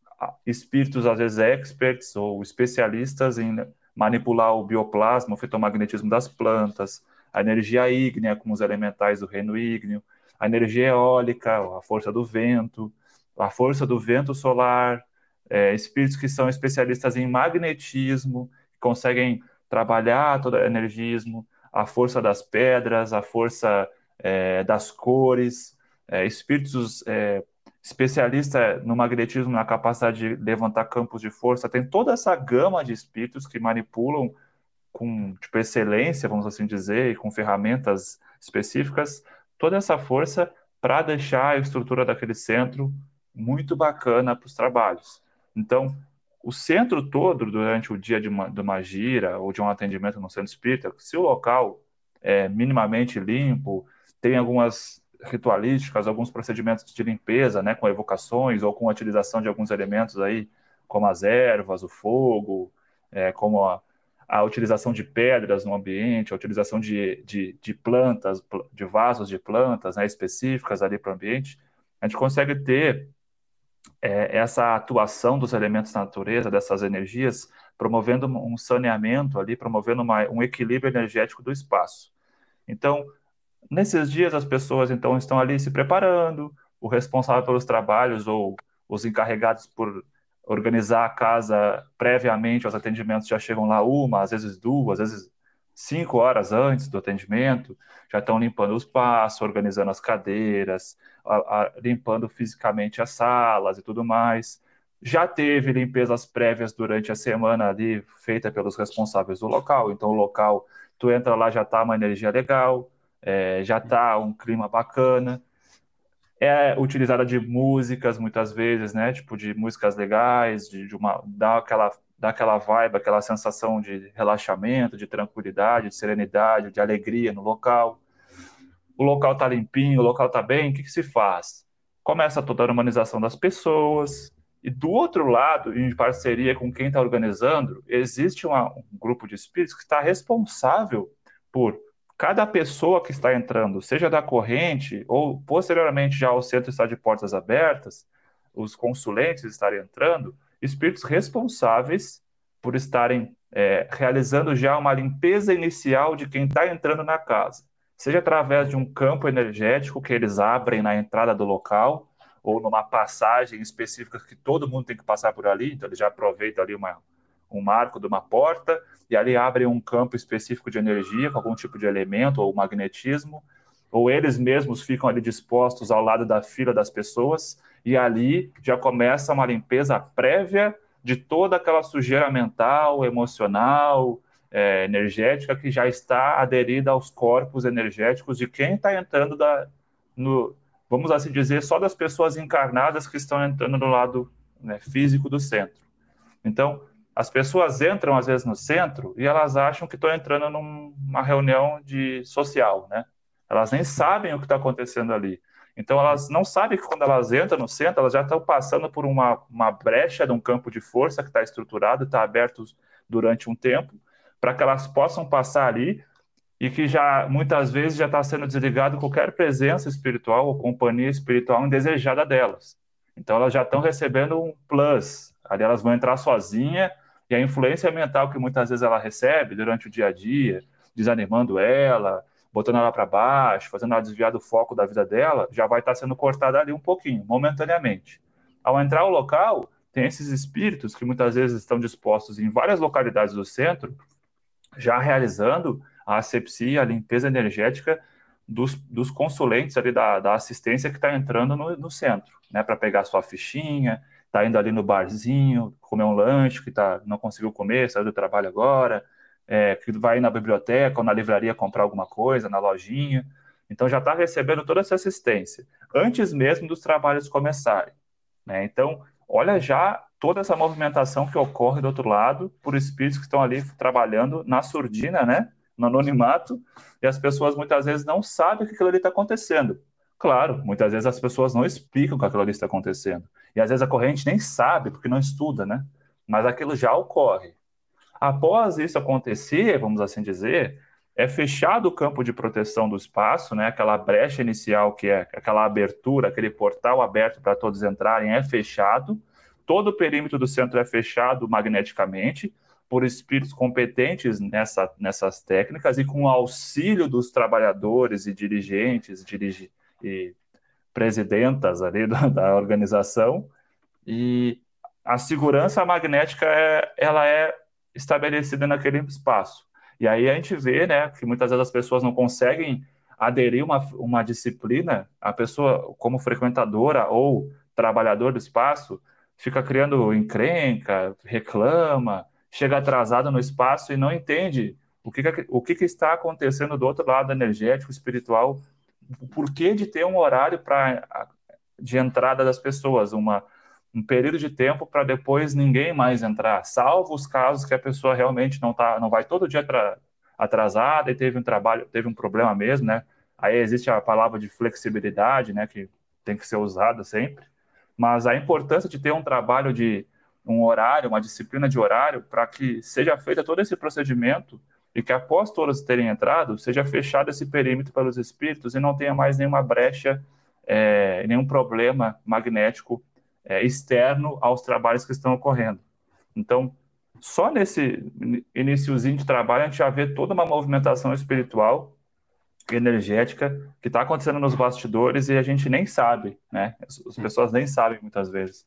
espíritos às vezes experts ou especialistas em manipular o bioplasma, o fitomagnetismo das plantas, a energia ígnea com os elementais do reino ígneo, a energia eólica, a força do vento, a força do vento solar, é, espíritos que são especialistas em magnetismo, que conseguem trabalhar todo o energismo, a força das pedras, a força é, das cores, é, espíritos é, especialistas no magnetismo, na capacidade de levantar campos de força, tem toda essa gama de espíritos que manipulam com tipo, excelência, vamos assim dizer, e com ferramentas específicas, toda essa força para deixar a estrutura daquele centro muito bacana para os trabalhos. Então, o centro todo, durante o dia de uma, de uma gira ou de um atendimento no centro espírita, se o local é minimamente limpo, tem algumas ritualísticas, alguns procedimentos de limpeza, né, com evocações ou com a utilização de alguns elementos aí, como as ervas, o fogo, é, como a, a utilização de pedras no ambiente, a utilização de, de, de plantas, de vasos de plantas né, específicas ali para o ambiente, a gente consegue ter é, essa atuação dos elementos da natureza, dessas energias, promovendo um saneamento ali, promovendo uma, um equilíbrio energético do espaço. Então, nesses dias as pessoas então estão ali se preparando, o responsável pelos trabalhos ou os encarregados por organizar a casa previamente, os atendimentos já chegam lá uma, às vezes duas, às vezes cinco horas antes do atendimento, já estão limpando os passos, organizando as cadeiras, a, a, limpando fisicamente as salas e tudo mais. Já teve limpezas prévias durante a semana ali, feita pelos responsáveis do local. Então, o local, tu entra lá, já está uma energia legal, é, já está um clima bacana. É utilizada de músicas, muitas vezes, né? Tipo, de músicas legais, de, de uma, dar aquela dá aquela vibe, aquela sensação de relaxamento, de tranquilidade, de serenidade, de alegria no local. O local está limpinho, o local está bem, o que, que se faz? Começa toda a humanização das pessoas, e do outro lado, em parceria com quem está organizando, existe uma, um grupo de espíritos que está responsável por cada pessoa que está entrando, seja da corrente ou posteriormente já o centro está de portas abertas, os consulentes estarem entrando, espíritos responsáveis por estarem é, realizando já uma limpeza inicial de quem está entrando na casa, seja através de um campo energético que eles abrem na entrada do local, ou numa passagem específica que todo mundo tem que passar por ali, então eles já aproveitam ali uma, um marco de uma porta, e ali abrem um campo específico de energia, com algum tipo de elemento ou magnetismo, ou eles mesmos ficam ali dispostos ao lado da fila das pessoas, e ali já começa uma limpeza prévia de toda aquela sujeira mental, emocional, é, energética que já está aderida aos corpos energéticos de quem está entrando da, no, vamos assim dizer, só das pessoas encarnadas que estão entrando no lado né, físico do centro. Então, as pessoas entram às vezes no centro e elas acham que estão entrando numa reunião de social, né? Elas nem sabem o que está acontecendo ali. Então, elas não sabem que quando elas entram no centro, elas já estão passando por uma, uma brecha de um campo de força que está estruturado, está aberto durante um tempo, para que elas possam passar ali e que já muitas vezes já está sendo desligado qualquer presença espiritual ou companhia espiritual indesejada delas. Então, elas já estão recebendo um plus. Ali elas vão entrar sozinha e a influência mental que muitas vezes ela recebe durante o dia a dia, desanimando ela, botando ela para baixo, fazendo ela desviar do foco da vida dela, já vai estar sendo cortada ali um pouquinho, momentaneamente. Ao entrar ao local, tem esses espíritos que muitas vezes estão dispostos em várias localidades do centro, já realizando a asepsia, a limpeza energética dos, dos consulentes ali da, da assistência que está entrando no, no, centro, né, para pegar sua fichinha, está indo ali no barzinho, comer um lanche que tá, não conseguiu comer, saiu do trabalho agora, é, que vai na biblioteca ou na livraria comprar alguma coisa, na lojinha. Então já está recebendo toda essa assistência, antes mesmo dos trabalhos começarem. Né? Então, olha já toda essa movimentação que ocorre do outro lado por espíritos que estão ali trabalhando na surdina, né? no anonimato, e as pessoas muitas vezes não sabem que aquilo ali está acontecendo. Claro, muitas vezes as pessoas não explicam que aquilo ali está acontecendo. E às vezes a corrente nem sabe, porque não estuda, né? Mas aquilo já ocorre. Após isso acontecer, vamos assim dizer, é fechado o campo de proteção do espaço, né? Aquela brecha inicial que é aquela abertura, aquele portal aberto para todos entrarem é fechado. Todo o perímetro do centro é fechado magneticamente por espíritos competentes nessa, nessas técnicas e com o auxílio dos trabalhadores e dirigentes dirigi, e presidentas ali da, da organização. E a segurança magnética é, ela é estabelecida naquele espaço. E aí a gente vê, né, que muitas vezes as pessoas não conseguem aderir uma, uma disciplina, a pessoa como frequentadora ou trabalhador do espaço fica criando encrenca, reclama, chega atrasado no espaço e não entende o que, o que, que está acontecendo do outro lado energético, espiritual, o porquê de ter um horário para de entrada das pessoas, uma um período de tempo para depois ninguém mais entrar, salvo os casos que a pessoa realmente não tá, não vai todo dia atrasada e teve um trabalho, teve um problema mesmo, né? Aí existe a palavra de flexibilidade, né, que tem que ser usada sempre. Mas a importância de ter um trabalho de um horário, uma disciplina de horário, para que seja feito todo esse procedimento e que após todos terem entrado, seja fechado esse perímetro pelos espíritos e não tenha mais nenhuma brecha, é, nenhum problema magnético é, externo aos trabalhos que estão ocorrendo. Então, só nesse iníciozinho de trabalho a gente já vê toda uma movimentação espiritual energética que está acontecendo nos bastidores e a gente nem sabe, né? As, as pessoas nem sabem muitas vezes.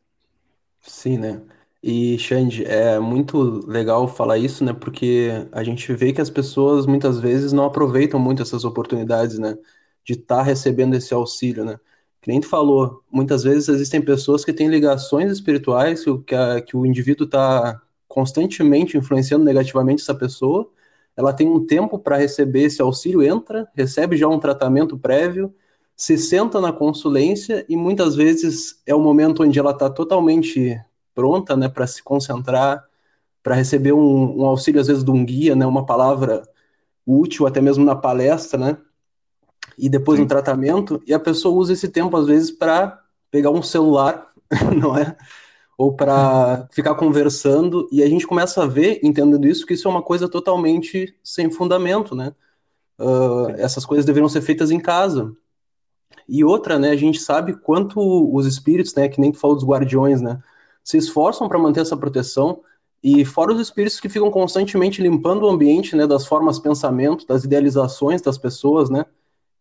Sim, né? E, Xande, é muito legal falar isso, né? Porque a gente vê que as pessoas muitas vezes não aproveitam muito essas oportunidades, né? De estar tá recebendo esse auxílio, né? Que nem tu falou, muitas vezes existem pessoas que têm ligações espirituais, que, a, que o indivíduo está constantemente influenciando negativamente essa pessoa, ela tem um tempo para receber esse auxílio, entra, recebe já um tratamento prévio, se senta na consulência e muitas vezes é o momento onde ela está totalmente pronta, né, para se concentrar, para receber um, um, auxílio às vezes de um guia, né, uma palavra útil até mesmo na palestra, né, e depois Sim. no tratamento, e a pessoa usa esse tempo às vezes para pegar um celular, não é? Ou para ficar conversando, e a gente começa a ver, entendendo isso, que isso é uma coisa totalmente sem fundamento, né? Uh, essas coisas deveriam ser feitas em casa. E outra, né, a gente sabe quanto os espíritos, né, que nem tu falou dos guardiões, né, se esforçam para manter essa proteção, e fora os espíritos que ficam constantemente limpando o ambiente, né, das formas de pensamento, das idealizações das pessoas, né,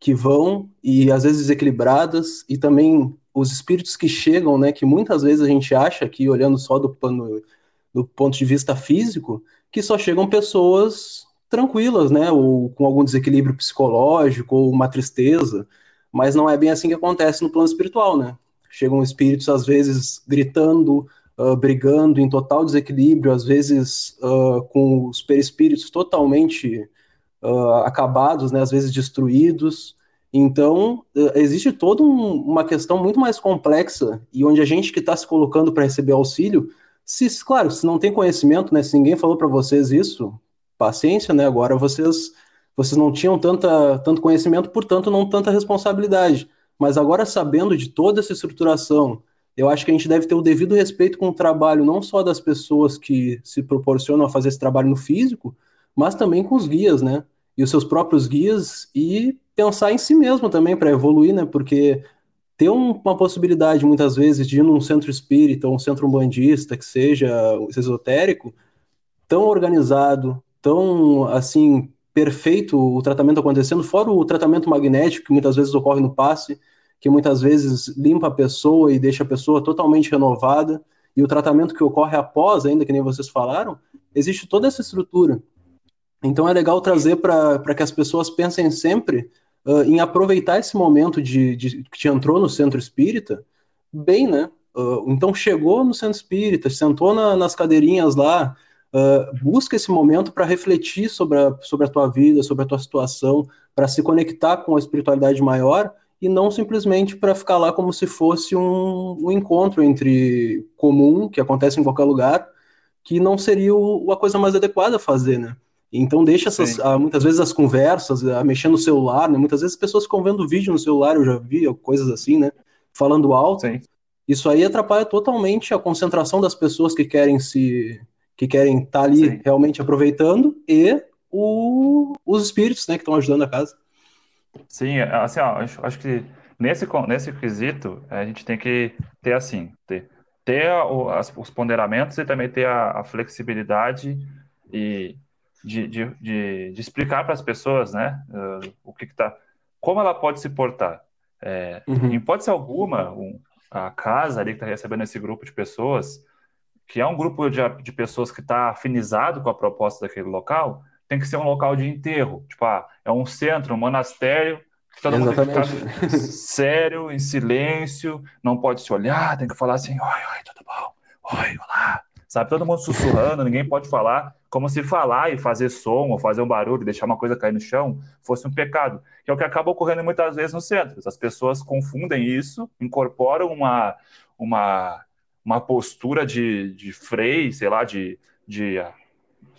que vão e às vezes desequilibradas, e também os espíritos que chegam, né, que muitas vezes a gente acha que olhando só do plano do ponto de vista físico, que só chegam pessoas tranquilas, né, ou com algum desequilíbrio psicológico ou uma tristeza, mas não é bem assim que acontece no plano espiritual, né? Chegam espíritos, às vezes, gritando, uh, brigando, em total desequilíbrio, às vezes uh, com os perispíritos totalmente uh, acabados, né, às vezes destruídos. Então, existe toda um, uma questão muito mais complexa e onde a gente que está se colocando para receber auxílio, se, claro, se não tem conhecimento, né, se ninguém falou para vocês isso, paciência, né, agora vocês vocês não tinham tanta, tanto conhecimento, portanto, não tanta responsabilidade. Mas agora, sabendo de toda essa estruturação, eu acho que a gente deve ter o devido respeito com o trabalho, não só das pessoas que se proporcionam a fazer esse trabalho no físico, mas também com os guias, né? E os seus próprios guias, e pensar em si mesmo também para evoluir, né? Porque ter uma possibilidade, muitas vezes, de ir num centro espírita, um centro umbandista, que seja esotérico, tão organizado, tão, assim, perfeito o tratamento acontecendo, fora o tratamento magnético que muitas vezes ocorre no passe, que muitas vezes limpa a pessoa e deixa a pessoa totalmente renovada, e o tratamento que ocorre após, ainda que nem vocês falaram, existe toda essa estrutura. Então é legal trazer para que as pessoas pensem sempre uh, em aproveitar esse momento de, de, que te entrou no centro espírita bem, né? Uh, então chegou no centro espírita, sentou na, nas cadeirinhas lá, Uh, busca esse momento para refletir sobre a, sobre a tua vida, sobre a tua situação, para se conectar com a espiritualidade maior e não simplesmente para ficar lá como se fosse um, um, encontro entre comum, que acontece em qualquer lugar, que não seria o, a coisa mais adequada a fazer, né? Então deixa essas, uh, muitas vezes as conversas, uh, mexendo no celular, né? Muitas vezes as pessoas ficam vendo vídeo no celular, eu já vi coisas assim, né? Falando alto. Sim. Isso aí atrapalha totalmente a concentração das pessoas que querem se que querem estar tá ali Sim. realmente aproveitando e o, os espíritos, né, que estão ajudando a casa. Sim, assim, ó, acho, acho que nesse, nesse quesito a gente tem que ter assim, ter, ter o, as, os ponderamentos e também ter a, a flexibilidade e de, de, de, de explicar para as pessoas, né, uh, o que está, como ela pode se portar. É, uhum. Em hipótese alguma, um, a casa ali que está recebendo esse grupo de pessoas que é um grupo de, de pessoas que está afinizado com a proposta daquele local, tem que ser um local de enterro. Tipo, ah, é um centro, um monastério, que todo Exatamente. mundo tem que ficar sério, em silêncio, não pode se olhar, tem que falar assim, oi, oi, tudo bom? Oi, olá. Sabe, todo mundo sussurrando, ninguém pode falar, como se falar e fazer som ou fazer um barulho, deixar uma coisa cair no chão, fosse um pecado. Que é o que acaba ocorrendo muitas vezes nos centros. As pessoas confundem isso, incorporam uma, uma uma postura de, de frei, sei lá, de, de,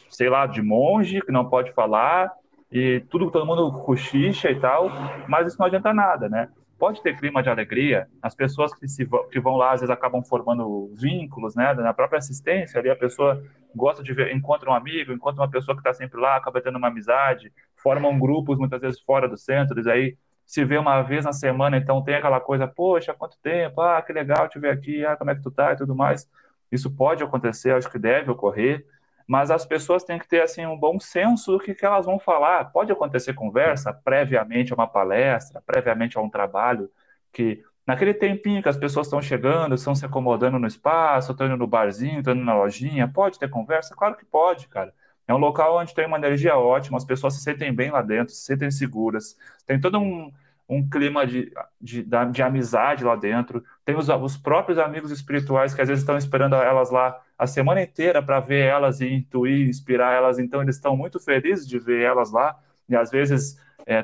sei lá, de monge que não pode falar e tudo todo mundo cochicha e tal, mas isso não adianta nada, né? Pode ter clima de alegria, as pessoas que, se, que vão lá às vezes acabam formando vínculos, né? Na própria assistência ali a pessoa gosta de ver, encontra um amigo, encontra uma pessoa que está sempre lá, acaba tendo uma amizade, formam grupos muitas vezes fora do centro, e aí se vê uma vez na semana, então tem aquela coisa, poxa, quanto tempo, ah, que legal te ver aqui, ah, como é que tu tá e tudo mais. Isso pode acontecer, acho que deve ocorrer, mas as pessoas têm que ter assim um bom senso do que, que elas vão falar. Pode acontecer conversa previamente a uma palestra, previamente a um trabalho que naquele tempinho que as pessoas estão chegando, estão se acomodando no espaço, estão indo no barzinho, estão indo na lojinha, pode ter conversa? Claro que pode, cara. É um local onde tem uma energia ótima, as pessoas se sentem bem lá dentro, se sentem seguras, tem todo um, um clima de, de, de, amizade lá dentro, tem os, os próprios amigos espirituais que às vezes estão esperando elas lá a semana inteira para ver elas e intuir, inspirar elas, então eles estão muito felizes de ver elas lá, e às vezes é,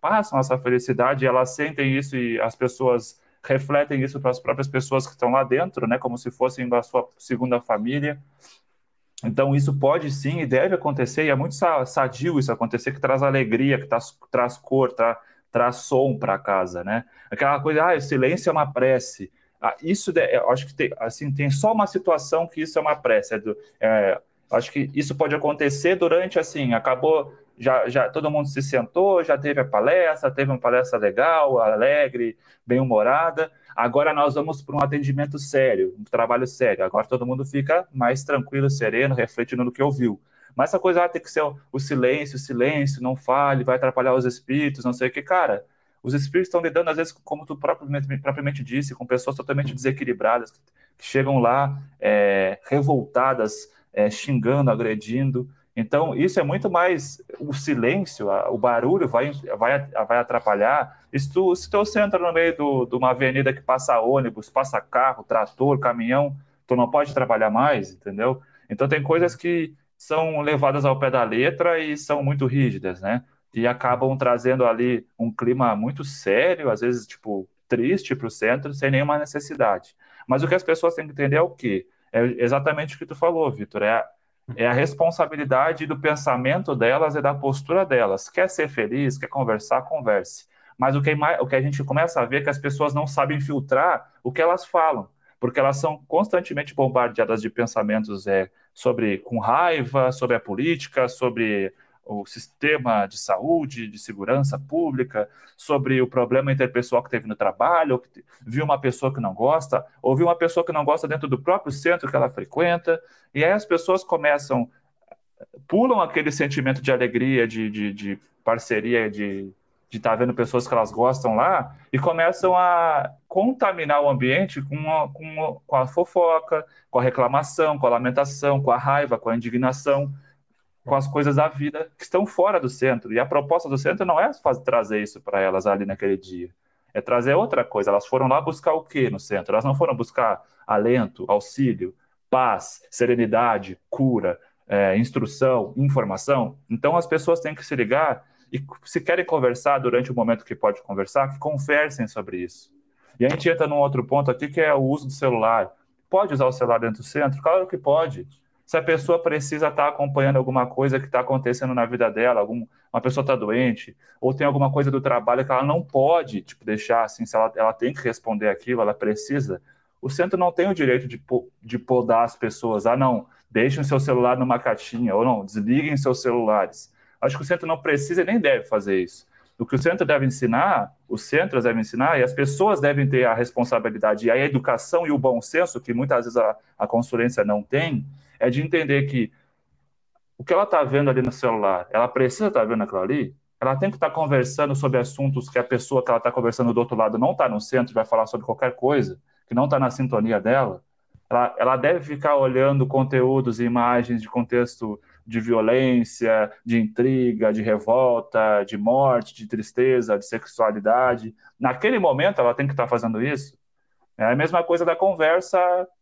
passam essa felicidade, elas sentem isso e as pessoas refletem isso para as próprias pessoas que estão lá dentro, né, como se fossem da sua segunda família. Então, isso pode sim e deve acontecer, e é muito sadio isso acontecer, que traz alegria, que traz, traz cor, tra, traz som para casa, né? Aquela coisa, ah, o silêncio é uma prece. Ah, isso, acho que tem, assim, tem só uma situação que isso é uma prece. É do, é, acho que isso pode acontecer durante, assim, acabou, já, já todo mundo se sentou, já teve a palestra, teve uma palestra legal, alegre, bem-humorada, Agora nós vamos para um atendimento sério, um trabalho sério. Agora todo mundo fica mais tranquilo, sereno, refletindo no que ouviu. Mas essa coisa ah, tem que ser o silêncio, o silêncio, não fale, vai atrapalhar os espíritos, não sei o que. Cara, os espíritos estão lidando, às vezes, como tu propriamente, propriamente disse, com pessoas totalmente desequilibradas, que, chegam lá é, revoltadas, é, xingando, agredindo. Então, isso é muito mais o silêncio, o barulho vai, vai, vai atrapalhar. Se tu, se tu entra no meio do, de uma avenida que passa ônibus, passa carro, trator, caminhão, tu não pode trabalhar mais, entendeu? Então, tem coisas que são levadas ao pé da letra e são muito rígidas, né? E acabam trazendo ali um clima muito sério, às vezes, tipo, triste para o centro, sem nenhuma necessidade. Mas o que as pessoas têm que entender é o quê? É exatamente o que tu falou, Vitor, é é a responsabilidade do pensamento delas e da postura delas. Quer ser feliz, quer conversar, converse. Mas o que, o que a gente começa a ver é que as pessoas não sabem filtrar o que elas falam, porque elas são constantemente bombardeadas de pensamentos é, sobre com raiva, sobre a política, sobre o sistema de saúde, de segurança pública, sobre o problema interpessoal que teve no trabalho, que viu uma pessoa que não gosta, ou viu uma pessoa que não gosta dentro do próprio centro que ela frequenta, e aí as pessoas começam, pulam aquele sentimento de alegria, de, de, de parceria, de estar tá vendo pessoas que elas gostam lá e começam a contaminar o ambiente com a, com, com a fofoca, com a reclamação, com a lamentação, com a raiva, com a indignação com as coisas da vida que estão fora do centro. E a proposta do centro não é fazer, trazer isso para elas ali naquele dia. É trazer outra coisa. Elas foram lá buscar o que no centro? Elas não foram buscar alento, auxílio, paz, serenidade, cura, é, instrução, informação. Então as pessoas têm que se ligar e, se querem conversar durante o momento que pode conversar, que conversem sobre isso. E a gente entra num outro ponto aqui que é o uso do celular. Pode usar o celular dentro do centro? Claro que pode se a pessoa precisa estar tá acompanhando alguma coisa que está acontecendo na vida dela, algum, uma pessoa está doente, ou tem alguma coisa do trabalho que ela não pode tipo, deixar assim, se ela, ela tem que responder aquilo, ela precisa. O centro não tem o direito de, de podar as pessoas. Ah, não, deixem seu celular numa caixinha, ou não, desliguem seus celulares. Acho que o centro não precisa e nem deve fazer isso. O que o centro deve ensinar, os centros devem ensinar, e as pessoas devem ter a responsabilidade, e a educação e o bom senso, que muitas vezes a, a consulência não tem, é de entender que o que ela está vendo ali no celular, ela precisa estar tá vendo aquilo ali, ela tem que estar tá conversando sobre assuntos que a pessoa que ela está conversando do outro lado não está no centro, vai falar sobre qualquer coisa, que não está na sintonia dela. Ela, ela deve ficar olhando conteúdos e imagens de contexto de violência, de intriga, de revolta, de morte, de tristeza, de sexualidade. Naquele momento, ela tem que estar tá fazendo isso. É a mesma coisa da conversa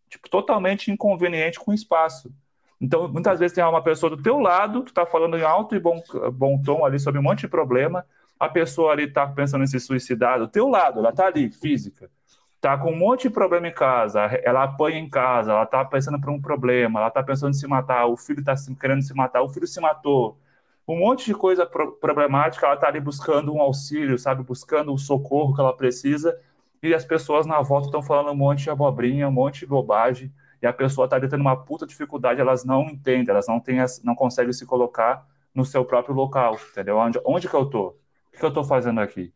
tipo, totalmente inconveniente com o espaço. Então, muitas vezes tem uma pessoa do teu lado que está falando em alto e bom, bom tom ali sobre um monte de problema, a pessoa ali está pensando em se suicidar do teu lado, ela está ali, física, está com um monte de problema em casa, ela apanha em casa, ela está pensando por um problema, ela está pensando em se matar, o filho está querendo se matar, o filho se matou, um monte de coisa pro problemática, ela está ali buscando um auxílio, sabe, buscando o socorro que ela precisa, e as pessoas na volta estão falando um monte de abobrinha, um monte de bobagem, e a pessoa está tendo uma puta dificuldade, elas não entendem, elas não, têm, não conseguem se colocar no seu próprio local, entendeu? Onde, onde que eu tô? O que, que eu estou fazendo aqui?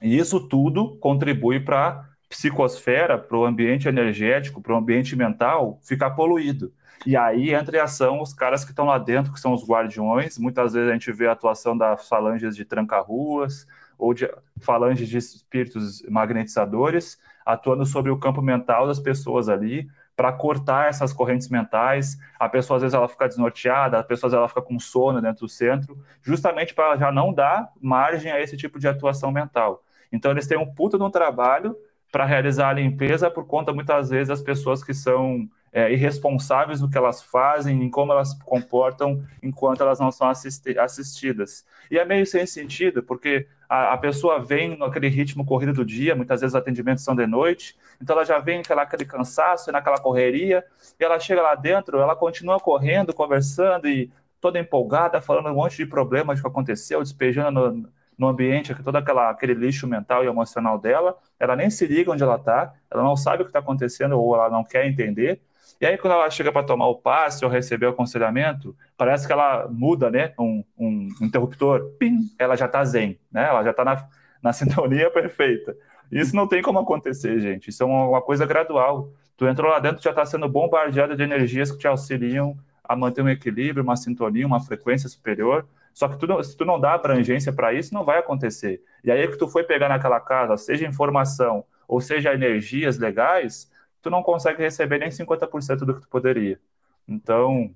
E isso tudo contribui para a psicosfera, para o ambiente energético, para o ambiente mental ficar poluído. E aí entra em ação os caras que estão lá dentro, que são os guardiões. Muitas vezes a gente vê a atuação das falanges de tranca-ruas, ou de falanges de espíritos magnetizadores, atuando sobre o campo mental das pessoas ali, para cortar essas correntes mentais. A pessoa às vezes ela fica desnorteada, a pessoa ela fica com sono dentro do centro, justamente para já não dar margem a esse tipo de atuação mental. Então eles têm um puta de um trabalho para realizar a limpeza por conta muitas vezes das pessoas que são é, irresponsáveis no que elas fazem, em como elas se comportam enquanto elas não são assisti assistidas. E é meio sem sentido, porque a, a, pessoa vem naquele ritmo corrido do dia, muitas vezes os atendimentos são de noite, então ela já vem naquela, aquele cansaço, naquela correria, e ela chega lá dentro, ela continua correndo, conversando e toda empolgada, falando um monte de problemas que aconteceu, despejando no, no ambiente todo aquela, aquele lixo mental e emocional dela, ela nem se liga onde ela está, ela não sabe o que está acontecendo ou ela não quer entender, e aí, quando ela chega para tomar o passe ou receber o aconselhamento, parece que ela muda, né? Um, um interruptor, pim, ela já está zen, né? Ela já está na, na sintonia perfeita. Isso não tem como acontecer, gente. Isso é uma, uma coisa gradual. Tu entrou lá dentro, já está sendo bombardeado de energias que te auxiliam a manter um equilíbrio, uma sintonia, uma frequência superior. Só que tu se tu não dá abrangência para isso, não vai acontecer. E aí que tu foi pegar naquela casa, seja informação ou seja energias legais, tu não consegue receber nem 50% do que tu poderia. Então,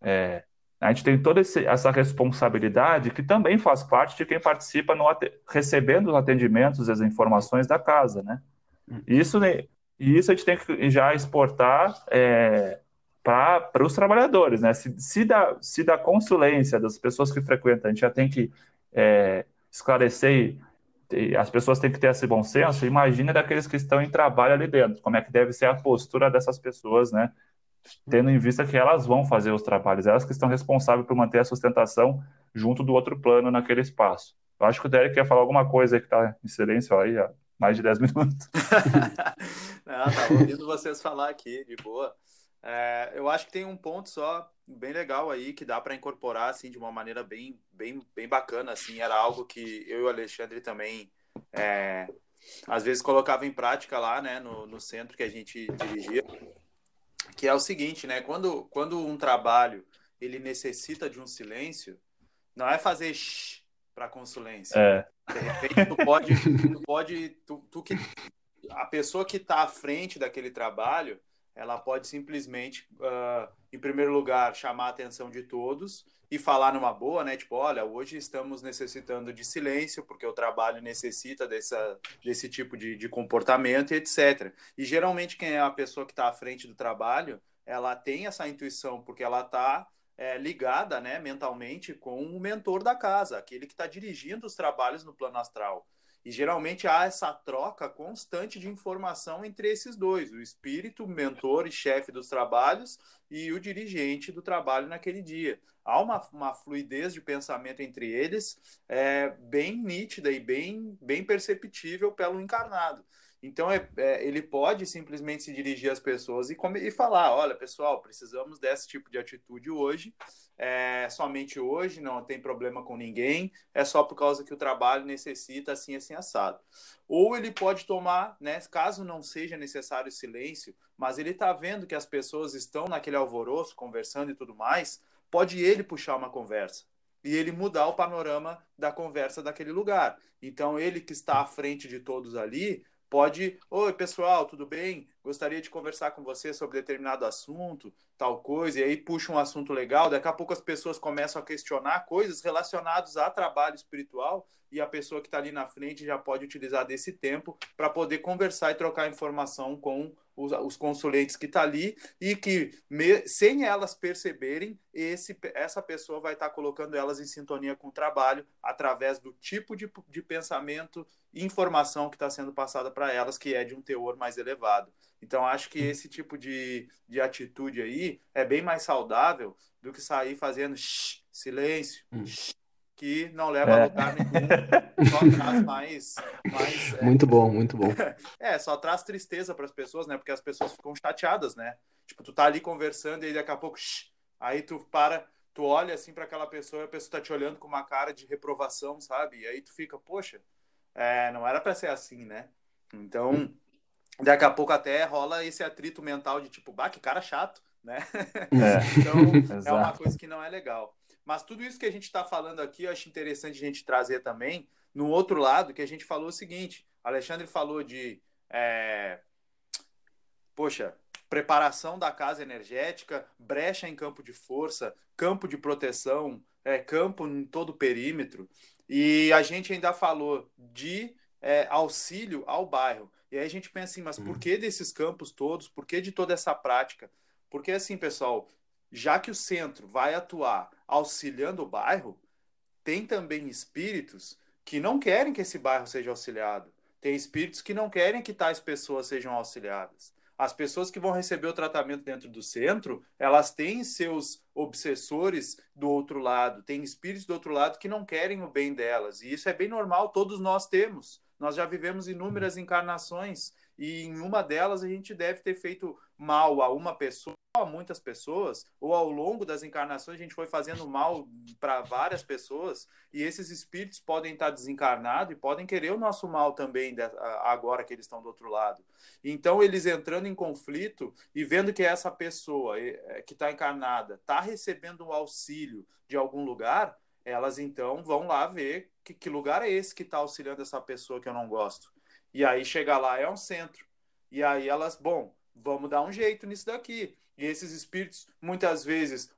é, a gente tem toda essa responsabilidade que também faz parte de quem participa no, recebendo os atendimentos, as informações da casa, né? Isso, né, e isso a gente tem que já exportar é, para os trabalhadores, né? Se, se, da, se da consulência das pessoas que frequentam, a gente já tem que é, esclarecer as pessoas têm que ter esse bom senso, imagina daqueles que estão em trabalho ali dentro, como é que deve ser a postura dessas pessoas, né? Tendo em vista que elas vão fazer os trabalhos, elas que estão responsáveis por manter a sustentação junto do outro plano naquele espaço. Eu acho que o Derek quer falar alguma coisa aí que está em silêncio aí há mais de 10 minutos. Não, estava ouvindo vocês falar aqui, de boa. É, eu acho que tem um ponto só bem legal aí que dá para incorporar assim de uma maneira bem, bem, bem bacana assim. Era algo que eu e o Alexandre também é, às vezes colocava em prática lá, né, no, no centro que a gente dirigia, que é o seguinte, né, quando, quando um trabalho ele necessita de um silêncio, não é fazer para consulência. É. De repente tu pode, tu pode, tu, tu que a pessoa que está à frente daquele trabalho ela pode simplesmente, uh, em primeiro lugar, chamar a atenção de todos e falar numa boa, né? Tipo, olha, hoje estamos necessitando de silêncio, porque o trabalho necessita dessa, desse tipo de, de comportamento etc. E geralmente quem é a pessoa que está à frente do trabalho, ela tem essa intuição, porque ela está é, ligada né, mentalmente com o mentor da casa, aquele que está dirigindo os trabalhos no plano astral. E geralmente há essa troca constante de informação entre esses dois, o espírito, mentor e chefe dos trabalhos, e o dirigente do trabalho naquele dia. Há uma, uma fluidez de pensamento entre eles é, bem nítida e bem, bem perceptível pelo encarnado. Então, é, é, ele pode simplesmente se dirigir às pessoas e, e falar: olha, pessoal, precisamos desse tipo de atitude hoje, é, somente hoje, não tem problema com ninguém, é só por causa que o trabalho necessita assim, assim, assado. Ou ele pode tomar, né, caso não seja necessário silêncio, mas ele está vendo que as pessoas estão naquele alvoroço, conversando e tudo mais, pode ele puxar uma conversa e ele mudar o panorama da conversa daquele lugar. Então, ele que está à frente de todos ali pode, oi pessoal, tudo bem? Gostaria de conversar com você sobre determinado assunto, tal coisa, e aí puxa um assunto legal, daqui a pouco as pessoas começam a questionar coisas relacionadas a trabalho espiritual e a pessoa que está ali na frente já pode utilizar desse tempo para poder conversar e trocar informação com os, os consulentes que está ali e que, me, sem elas perceberem, esse, essa pessoa vai estar tá colocando elas em sintonia com o trabalho através do tipo de, de pensamento e informação que está sendo passada para elas, que é de um teor mais elevado. Então, acho que esse tipo de, de atitude aí é bem mais saudável do que sair fazendo shh, silêncio, hum. shh, que não leva é. a lugar nenhum, só traz mais. mais é, muito bom, muito bom. É, só traz tristeza para as pessoas, né? Porque as pessoas ficam chateadas, né? Tipo, tu tá ali conversando e aí daqui a pouco, shh, aí tu para, tu olha assim para aquela pessoa e a pessoa tá te olhando com uma cara de reprovação, sabe? E aí tu fica, poxa, é, não era para ser assim, né? Então, daqui a pouco até rola esse atrito mental de tipo, bah, que cara chato, né? É. então, é uma coisa que não é legal. Mas tudo isso que a gente está falando aqui, eu acho interessante a gente trazer também no outro lado, que a gente falou o seguinte: Alexandre falou de. É, poxa, preparação da casa energética, brecha em campo de força, campo de proteção, é, campo em todo o perímetro. E a gente ainda falou de é, auxílio ao bairro. E aí a gente pensa assim, mas por uhum. que desses campos todos? Por que de toda essa prática? Porque assim, pessoal, já que o centro vai atuar auxiliando o bairro, tem também espíritos que não querem que esse bairro seja auxiliado. Tem espíritos que não querem que tais pessoas sejam auxiliadas. As pessoas que vão receber o tratamento dentro do centro, elas têm seus obsessores do outro lado, tem espíritos do outro lado que não querem o bem delas. E isso é bem normal, todos nós temos. Nós já vivemos inúmeras encarnações e em uma delas a gente deve ter feito mal a uma pessoa, a muitas pessoas, ou ao longo das encarnações a gente foi fazendo mal para várias pessoas, e esses espíritos podem estar desencarnados e podem querer o nosso mal também agora que eles estão do outro lado. Então eles entrando em conflito e vendo que essa pessoa é, que está encarnada está recebendo um auxílio de algum lugar, elas então vão lá ver que, que lugar é esse que está auxiliando essa pessoa que eu não gosto. E aí chegar lá é um centro. E aí elas, bom, vamos dar um jeito nisso daqui. E esses espíritos, muitas vezes,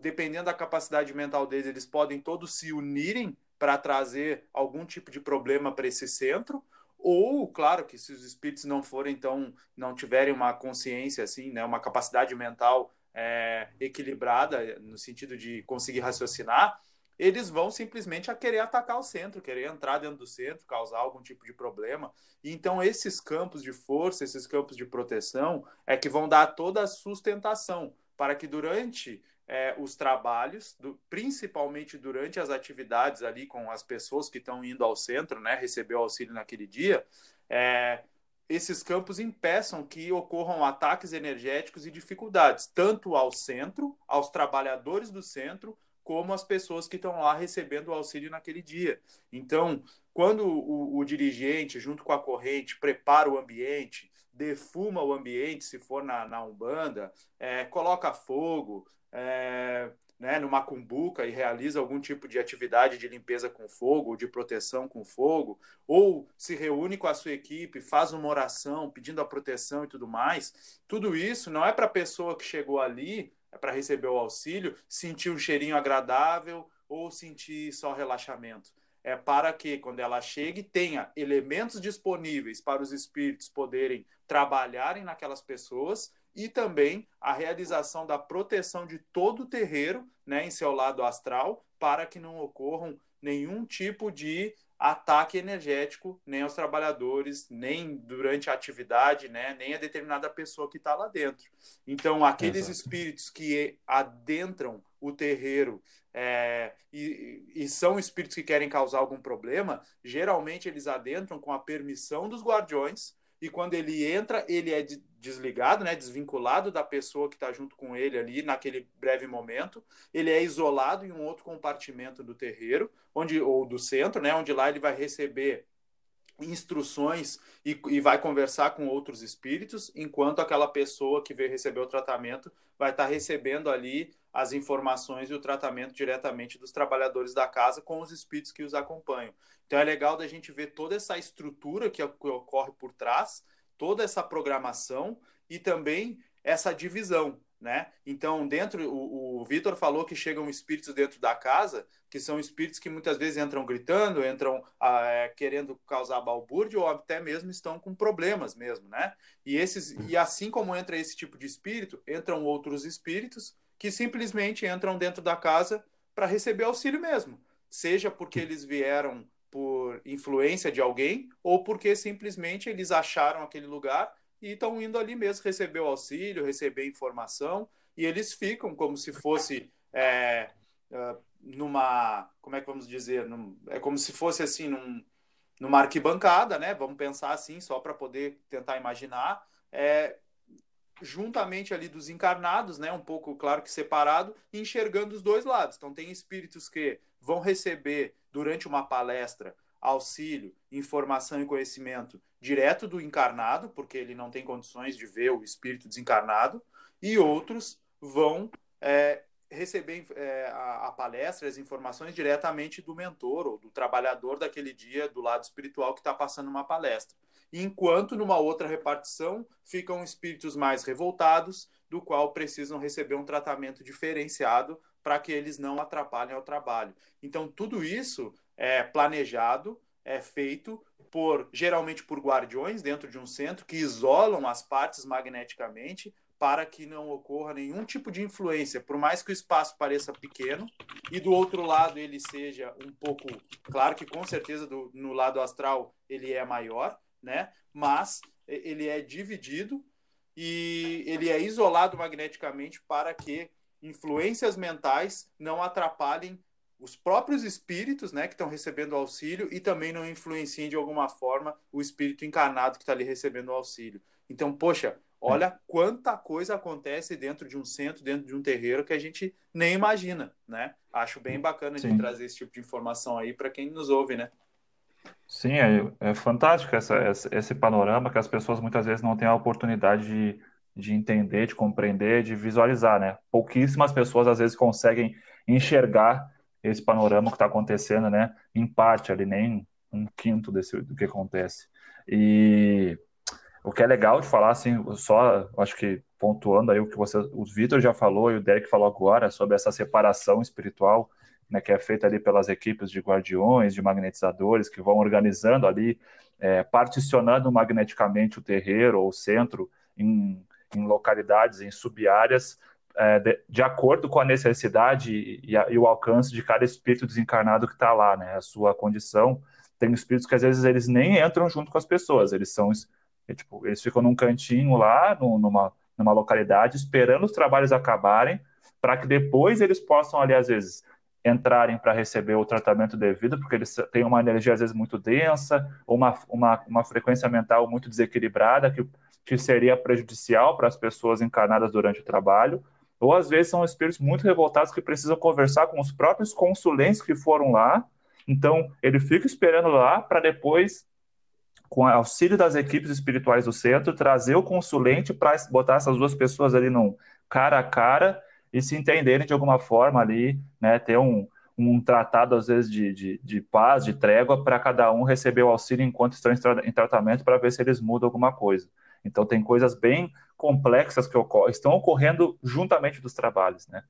dependendo da capacidade mental deles, eles podem todos se unirem para trazer algum tipo de problema para esse centro. Ou, claro, que se os espíritos não forem então, não tiverem uma consciência assim, né, uma capacidade mental é, equilibrada no sentido de conseguir raciocinar, eles vão simplesmente a querer atacar o centro, querer entrar dentro do centro, causar algum tipo de problema. Então, esses campos de força, esses campos de proteção, é que vão dar toda a sustentação para que durante é, os trabalhos, do, principalmente durante as atividades ali com as pessoas que estão indo ao centro, né, receber o auxílio naquele dia, é, esses campos impeçam que ocorram ataques energéticos e dificuldades, tanto ao centro, aos trabalhadores do centro, como as pessoas que estão lá recebendo o auxílio naquele dia. Então, quando o, o, dirigente, junto com a corrente, prepara o ambiente, defuma o ambiente, se for na, na Umbanda, é, coloca fogo, é, né, numa cumbuca e realiza algum tipo de atividade de limpeza com fogo, de proteção com fogo, ou se reúne com a sua equipe, faz uma oração pedindo a proteção e tudo mais, tudo isso não é para a pessoa que chegou ali para receber o auxílio, sentir um cheirinho agradável ou sentir só relaxamento. É para que, quando ela chegue, tenha elementos disponíveis para os espíritos poderem trabalharem naquelas pessoas e também a realização da proteção de todo o terreiro né, em seu lado astral para que não ocorram nenhum tipo de ataque energético nem aos trabalhadores, nem durante a atividade, né, nem a determinada pessoa que está lá dentro. Então, aqueles Exato. espíritos que adentram o terreiro é, e, e, são espíritos que querem causar algum problema, geralmente eles adentram com a permissão dos guardiões e quando ele entra, ele é desligado, né, desvinculado da pessoa que está junto com ele ali naquele breve momento. Ele é isolado em um outro compartimento do terreiro, onde ou do centro, né, onde lá ele vai receber instruções e, e, vai conversar com outros espíritos, enquanto aquela pessoa que veio receber o tratamento vai estar tá recebendo ali as informações e o tratamento diretamente dos trabalhadores da casa com os espíritos que os acompanham. Então é legal da gente ver toda essa estrutura que ocorre por trás, toda essa programação e também essa divisão né? Então, dentro, o, o Vitor falou que chegam espíritos dentro da casa, que são espíritos que muitas vezes entram gritando, entram ah, é, querendo causar balbúrdia ou até mesmo estão com problemas mesmo, né? E, esses, e assim como entra esse tipo de espírito, entram outros espíritos que simplesmente entram dentro da casa para receber auxílio mesmo, seja porque eles vieram por influência de alguém ou porque simplesmente eles acharam aquele lugar e estão indo ali mesmo receber o auxílio, receber informação, e eles ficam como se fosse é, é, numa. Como é que vamos dizer? Num, é como se fosse assim, num, numa arquibancada, né? Vamos pensar assim, só para poder tentar imaginar. É, juntamente ali dos encarnados, né, um pouco claro que separado, enxergando os dois lados. Então tem espíritos que vão receber durante uma palestra auxílio, informação e conhecimento direto do encarnado, porque ele não tem condições de ver o espírito desencarnado, e outros vão é, receber é, a, a, palestra, as informações diretamente do mentor ou do trabalhador daquele dia do lado espiritual que está passando uma palestra. Enquanto numa outra repartição ficam espíritos mais revoltados, do qual precisam receber um tratamento diferenciado para que eles não atrapalhem ao trabalho. Então tudo isso é planejado, é feito por geralmente por guardiões dentro de um centro que isolam as partes magneticamente para que não ocorra nenhum tipo de influência, por mais que o espaço pareça pequeno e do outro lado ele seja um pouco, claro que com certeza do, no lado astral ele é maior, né? Mas ele é dividido e ele é isolado magneticamente para que influências mentais não atrapalhem os próprios espíritos, né, que estão recebendo auxílio e também não influenciem de alguma forma o espírito encarnado que está ali recebendo o auxílio. Então, poxa, Olha é. quanta coisa acontece dentro de um centro, dentro de um terreiro que a gente nem imagina, né? Acho bem bacana Sim. de trazer esse tipo de informação aí para quem nos ouve, né? Sim, é, é fantástico essa, esse panorama que as pessoas muitas vezes não têm a oportunidade de, de entender, de compreender, de visualizar, né? Pouquíssimas pessoas às vezes conseguem enxergar esse panorama que está acontecendo, né? Em parte ali, nem um quinto desse, do que acontece. E o que é legal de falar, assim, só acho que pontuando aí o que você, o Vitor já falou e o Derek falou agora sobre essa separação espiritual, né, que é feita ali pelas equipes de guardiões, de magnetizadores, que vão organizando ali, é, particionando magneticamente o terreiro ou o centro em, em localidades, em subáreas, é, de, de, acordo com a necessidade e, a, e, o alcance de cada espírito desencarnado que está lá, né, a sua condição. Tem espíritos que às vezes eles nem entram junto com as pessoas, eles são é, tipo, eles ficam num cantinho lá, no, numa, numa localidade, esperando os trabalhos acabarem, para que depois eles possam ali, às vezes, entrarem para receber o tratamento devido, porque eles têm uma energia, às vezes, muito densa, ou uma, uma, uma frequência mental muito desequilibrada, que, que seria prejudicial para as pessoas encarnadas durante o trabalho, ou às vezes são espíritos muito revoltados que precisam conversar com os próprios consulentes que foram lá, então ele fica esperando lá para depois com auxílio das equipes espirituais do centro, trazer o consulente para botar essas duas pessoas ali num cara a cara e se entenderem de alguma forma ali, né, ter um, um tratado, às vezes, de, de, de paz, de trégua, para cada um receber o auxílio enquanto estão em tratamento, para ver se eles mudam alguma coisa. Então, tem coisas bem complexas que estão ocorrendo juntamente dos trabalhos, né?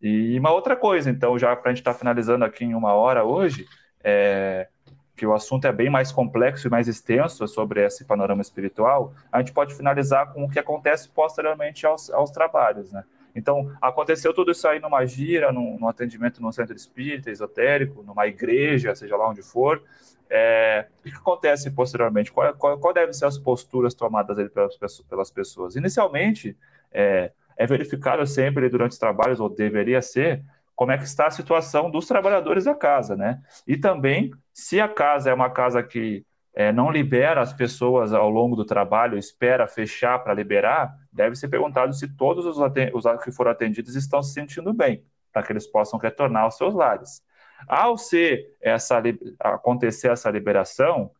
E uma outra coisa, então, já para a gente estar tá finalizando aqui em uma hora hoje, é, que o assunto é bem mais complexo e mais extenso sobre esse panorama espiritual, a gente pode finalizar com o que acontece posteriormente aos, aos trabalhos, né? Então, aconteceu tudo isso aí numa gira, num, num atendimento num centro espírita, esotérico, numa igreja, seja lá onde for. É, o que acontece posteriormente? Qual, qual, qual devem ser as posturas tomadas pelas, pelas pessoas? Inicialmente, é, é verificado sempre durante os trabalhos, ou deveria ser, como é que está a situação dos trabalhadores da casa, né? E também, se a casa é uma casa que é, não libera as pessoas ao longo do trabalho, espera fechar para liberar, deve ser perguntado se todos os, os que foram atendidos estão se sentindo bem, para que eles possam retornar aos seus lares. Ao ser essa, acontecer essa liberação,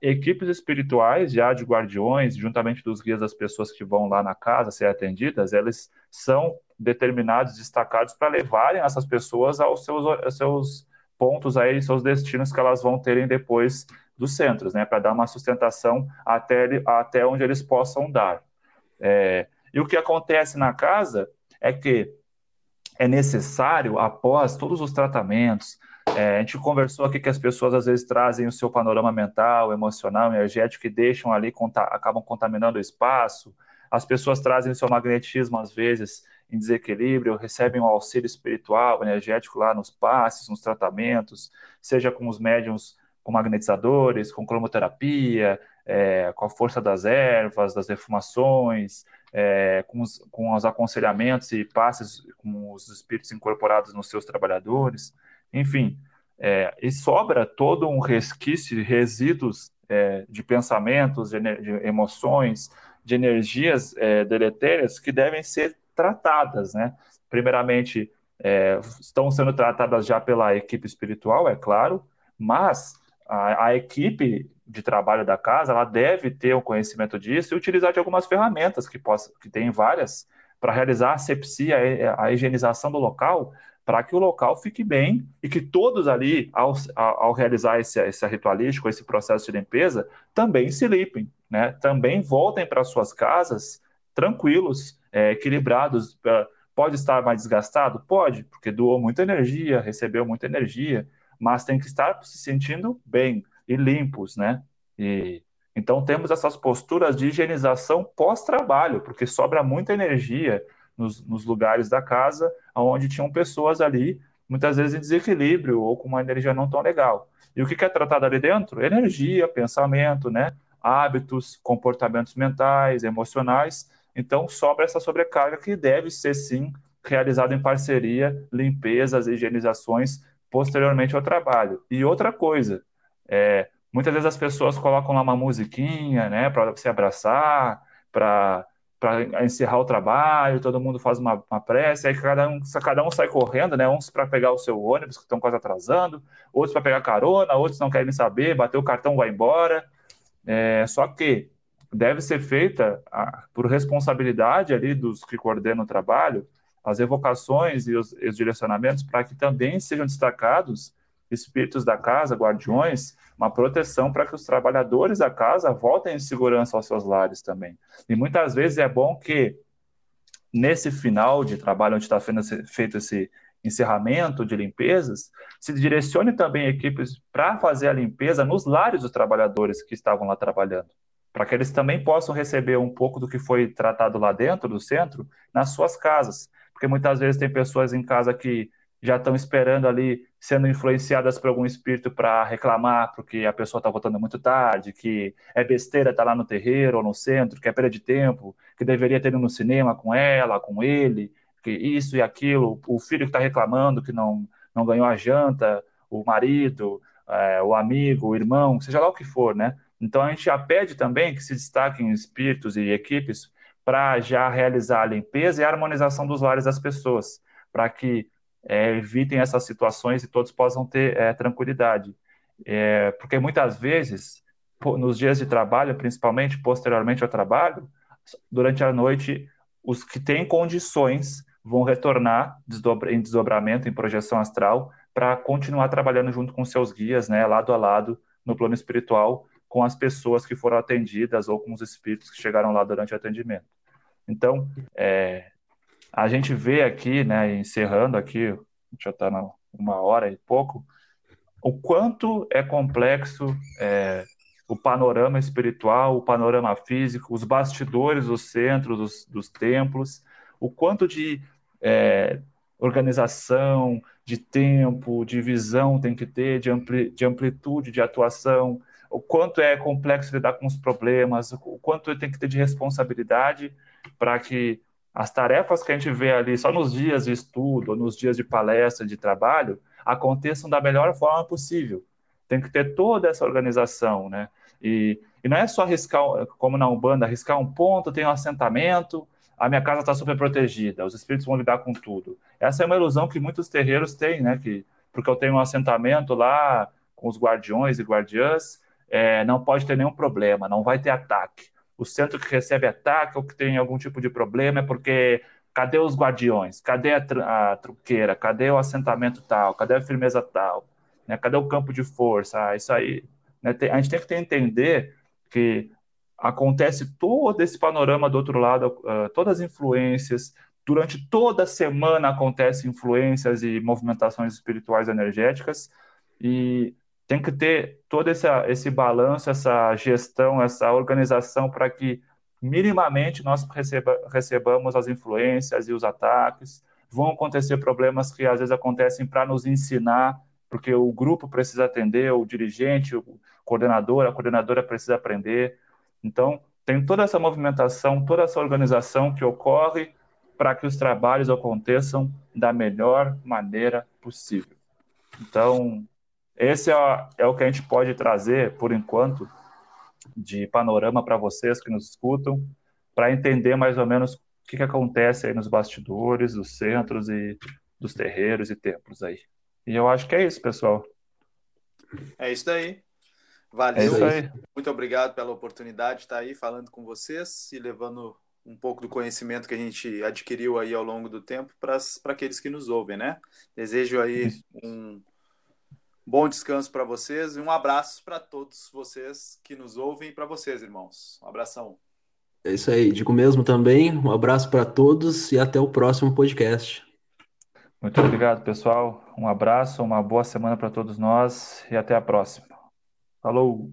equipes espirituais já de guardiões, juntamente dos guias das pessoas que vão lá na casa ser atendidas, eles são determinados, destacados para levarem essas pessoas aos seus, aos seus pontos aí, seus destinos que elas vão terem depois dos centros, né, para dar uma sustentação até, até onde eles possam dar. É, e o que acontece na casa é que é necessário, após todos os tratamentos, é, a gente conversou aqui que as pessoas às vezes trazem o seu panorama mental, emocional, energético e deixam ali, conta, acabam contaminando o espaço. As pessoas trazem o seu magnetismo, às vezes, em desequilíbrio, recebem um auxílio espiritual, energético lá nos passes, nos tratamentos, seja com os médiums, com magnetizadores, com cromoterapia, é, com a força das ervas, das defumações, é, com, os, com os aconselhamentos e passes com os espíritos incorporados nos seus trabalhadores, enfim, é, e sobra todo um resquício, resíduos é, de pensamentos, de, de, emoções, de energias é, deletérias que devem ser tratadas, né? Primeiramente, é, estão sendo tratadas já pela equipe espiritual, é claro, mas a, a, equipe de trabalho da casa ela deve ter o conhecimento disso e utilizar de algumas ferramentas que possa, que tem várias para realizar a asepsia, a higienização do local, para que o local fique bem e que todos ali, ao, ao realizar esse, esse ritualístico, esse processo de limpeza, também se limpem, né? também voltem para suas casas tranquilos, é, equilibrados. Pode estar mais desgastado? Pode, porque doou muita energia, recebeu muita energia, mas tem que estar se sentindo bem e limpos, né? E, então temos essas posturas de higienização pós-trabalho, porque sobra muita energia nos, nos lugares da casa onde tinham pessoas ali, muitas vezes em desequilíbrio ou com uma energia não tão legal. E o que é tratado ali dentro? Energia, pensamento, né? hábitos, comportamentos mentais, emocionais. Então, sobra essa sobrecarga que deve ser, sim, realizada em parceria, limpezas, higienizações posteriormente ao trabalho. E outra coisa, é, muitas vezes as pessoas colocam lá uma musiquinha, né, para se abraçar, para para encerrar o trabalho, todo mundo faz uma, uma prece, aí cada um, cada um sai correndo, né? Uns para pegar o seu ônibus, que estão quase atrasando, outros para pegar carona, outros não querem saber, bater o cartão, vai embora. É, só que deve ser feita a, por responsabilidade ali dos que coordenam o trabalho, as evocações e os, os direcionamentos para que também sejam destacados espíritos da casa, guardiões, uma proteção para que os trabalhadores da casa voltem em segurança aos seus lares também. E muitas vezes é bom que, nesse final de trabalho, onde está feito esse encerramento de limpezas, se direcione também equipes para fazer a limpeza nos lares dos trabalhadores que estavam lá trabalhando, para que eles também possam receber um pouco do que foi tratado lá dentro do centro nas suas casas, porque muitas vezes tem pessoas em casa que já estão esperando ali, sendo influenciadas por algum espírito para reclamar porque a pessoa está voltando muito tarde, que é besteira estar tá lá no terreiro ou no centro, que é perda de tempo, que deveria ter ido no cinema com ela, com ele, que isso e aquilo, o filho que está reclamando que não, não ganhou a janta, o marido, é, o amigo, o irmão, seja lá o que for, né? Então a gente já pede também que se destaquem espíritos e equipes para já realizar a limpeza e a harmonização dos lares das pessoas, para que é, evitem essas situações e todos possam ter é, tranquilidade. É, porque muitas vezes, nos dias de trabalho, principalmente posteriormente ao trabalho, durante a noite, os que têm condições vão retornar em desdobramento, em projeção astral, para continuar trabalhando junto com seus guias, né, lado a lado, no plano espiritual, com as pessoas que foram atendidas ou com os espíritos que chegaram lá durante o atendimento. Então, é, a gente vê aqui, né, encerrando aqui, já está uma hora e pouco, o quanto é complexo é, o panorama espiritual, o panorama físico, os bastidores, os centros dos, dos templos, o quanto de é, organização, de tempo, de visão tem que ter, de, ampli, de amplitude de atuação, o quanto é complexo lidar com os problemas, o quanto tem que ter de responsabilidade para que as tarefas que a gente vê ali só nos dias de estudo, nos dias de palestra, de trabalho, aconteçam da melhor forma possível. Tem que ter toda essa organização, né? E, e não é só arriscar, como na Umbanda, arriscar um ponto, tem um assentamento, a minha casa está super protegida, os espíritos vão lidar com tudo. Essa é uma ilusão que muitos terreiros têm, né? Que, porque eu tenho um assentamento lá com os guardiões e guardiãs, é, não pode ter nenhum problema, não vai ter ataque o centro que recebe ataque ou que tem algum tipo de problema é porque cadê os guardiões? Cadê a, a truqueira? Cadê o assentamento tal? Cadê a firmeza tal? Né? Cadê o campo de força? Ah, isso aí. Né? Tem, a gente tem que entender que acontece todo esse panorama do outro lado, uh, todas as influências. Durante toda a semana acontecem influências e movimentações espirituais energéticas, e tem que ter todo esse, esse balanço, essa gestão, essa organização para que minimamente nós receba, recebamos as influências e os ataques. Vão acontecer problemas que às vezes acontecem para nos ensinar, porque o grupo precisa atender, o dirigente, o coordenador, a coordenadora precisa aprender. Então, tem toda essa movimentação, toda essa organização que ocorre para que os trabalhos aconteçam da melhor maneira possível. Então, esse é, é o que a gente pode trazer, por enquanto, de panorama para vocês que nos escutam, para entender mais ou menos o que, que acontece aí nos bastidores, dos centros e dos terreiros e templos aí. E eu acho que é isso, pessoal. É isso aí. Valeu. É isso aí. Muito obrigado pela oportunidade de estar aí falando com vocês e levando um pouco do conhecimento que a gente adquiriu aí ao longo do tempo para aqueles que nos ouvem, né? Desejo aí um bom descanso para vocês e um abraço para todos vocês que nos ouvem e para vocês, irmãos. Um abração. É isso aí, digo mesmo também. Um abraço para todos e até o próximo podcast. Muito obrigado, pessoal. Um abraço, uma boa semana para todos nós e até a próxima. Falou!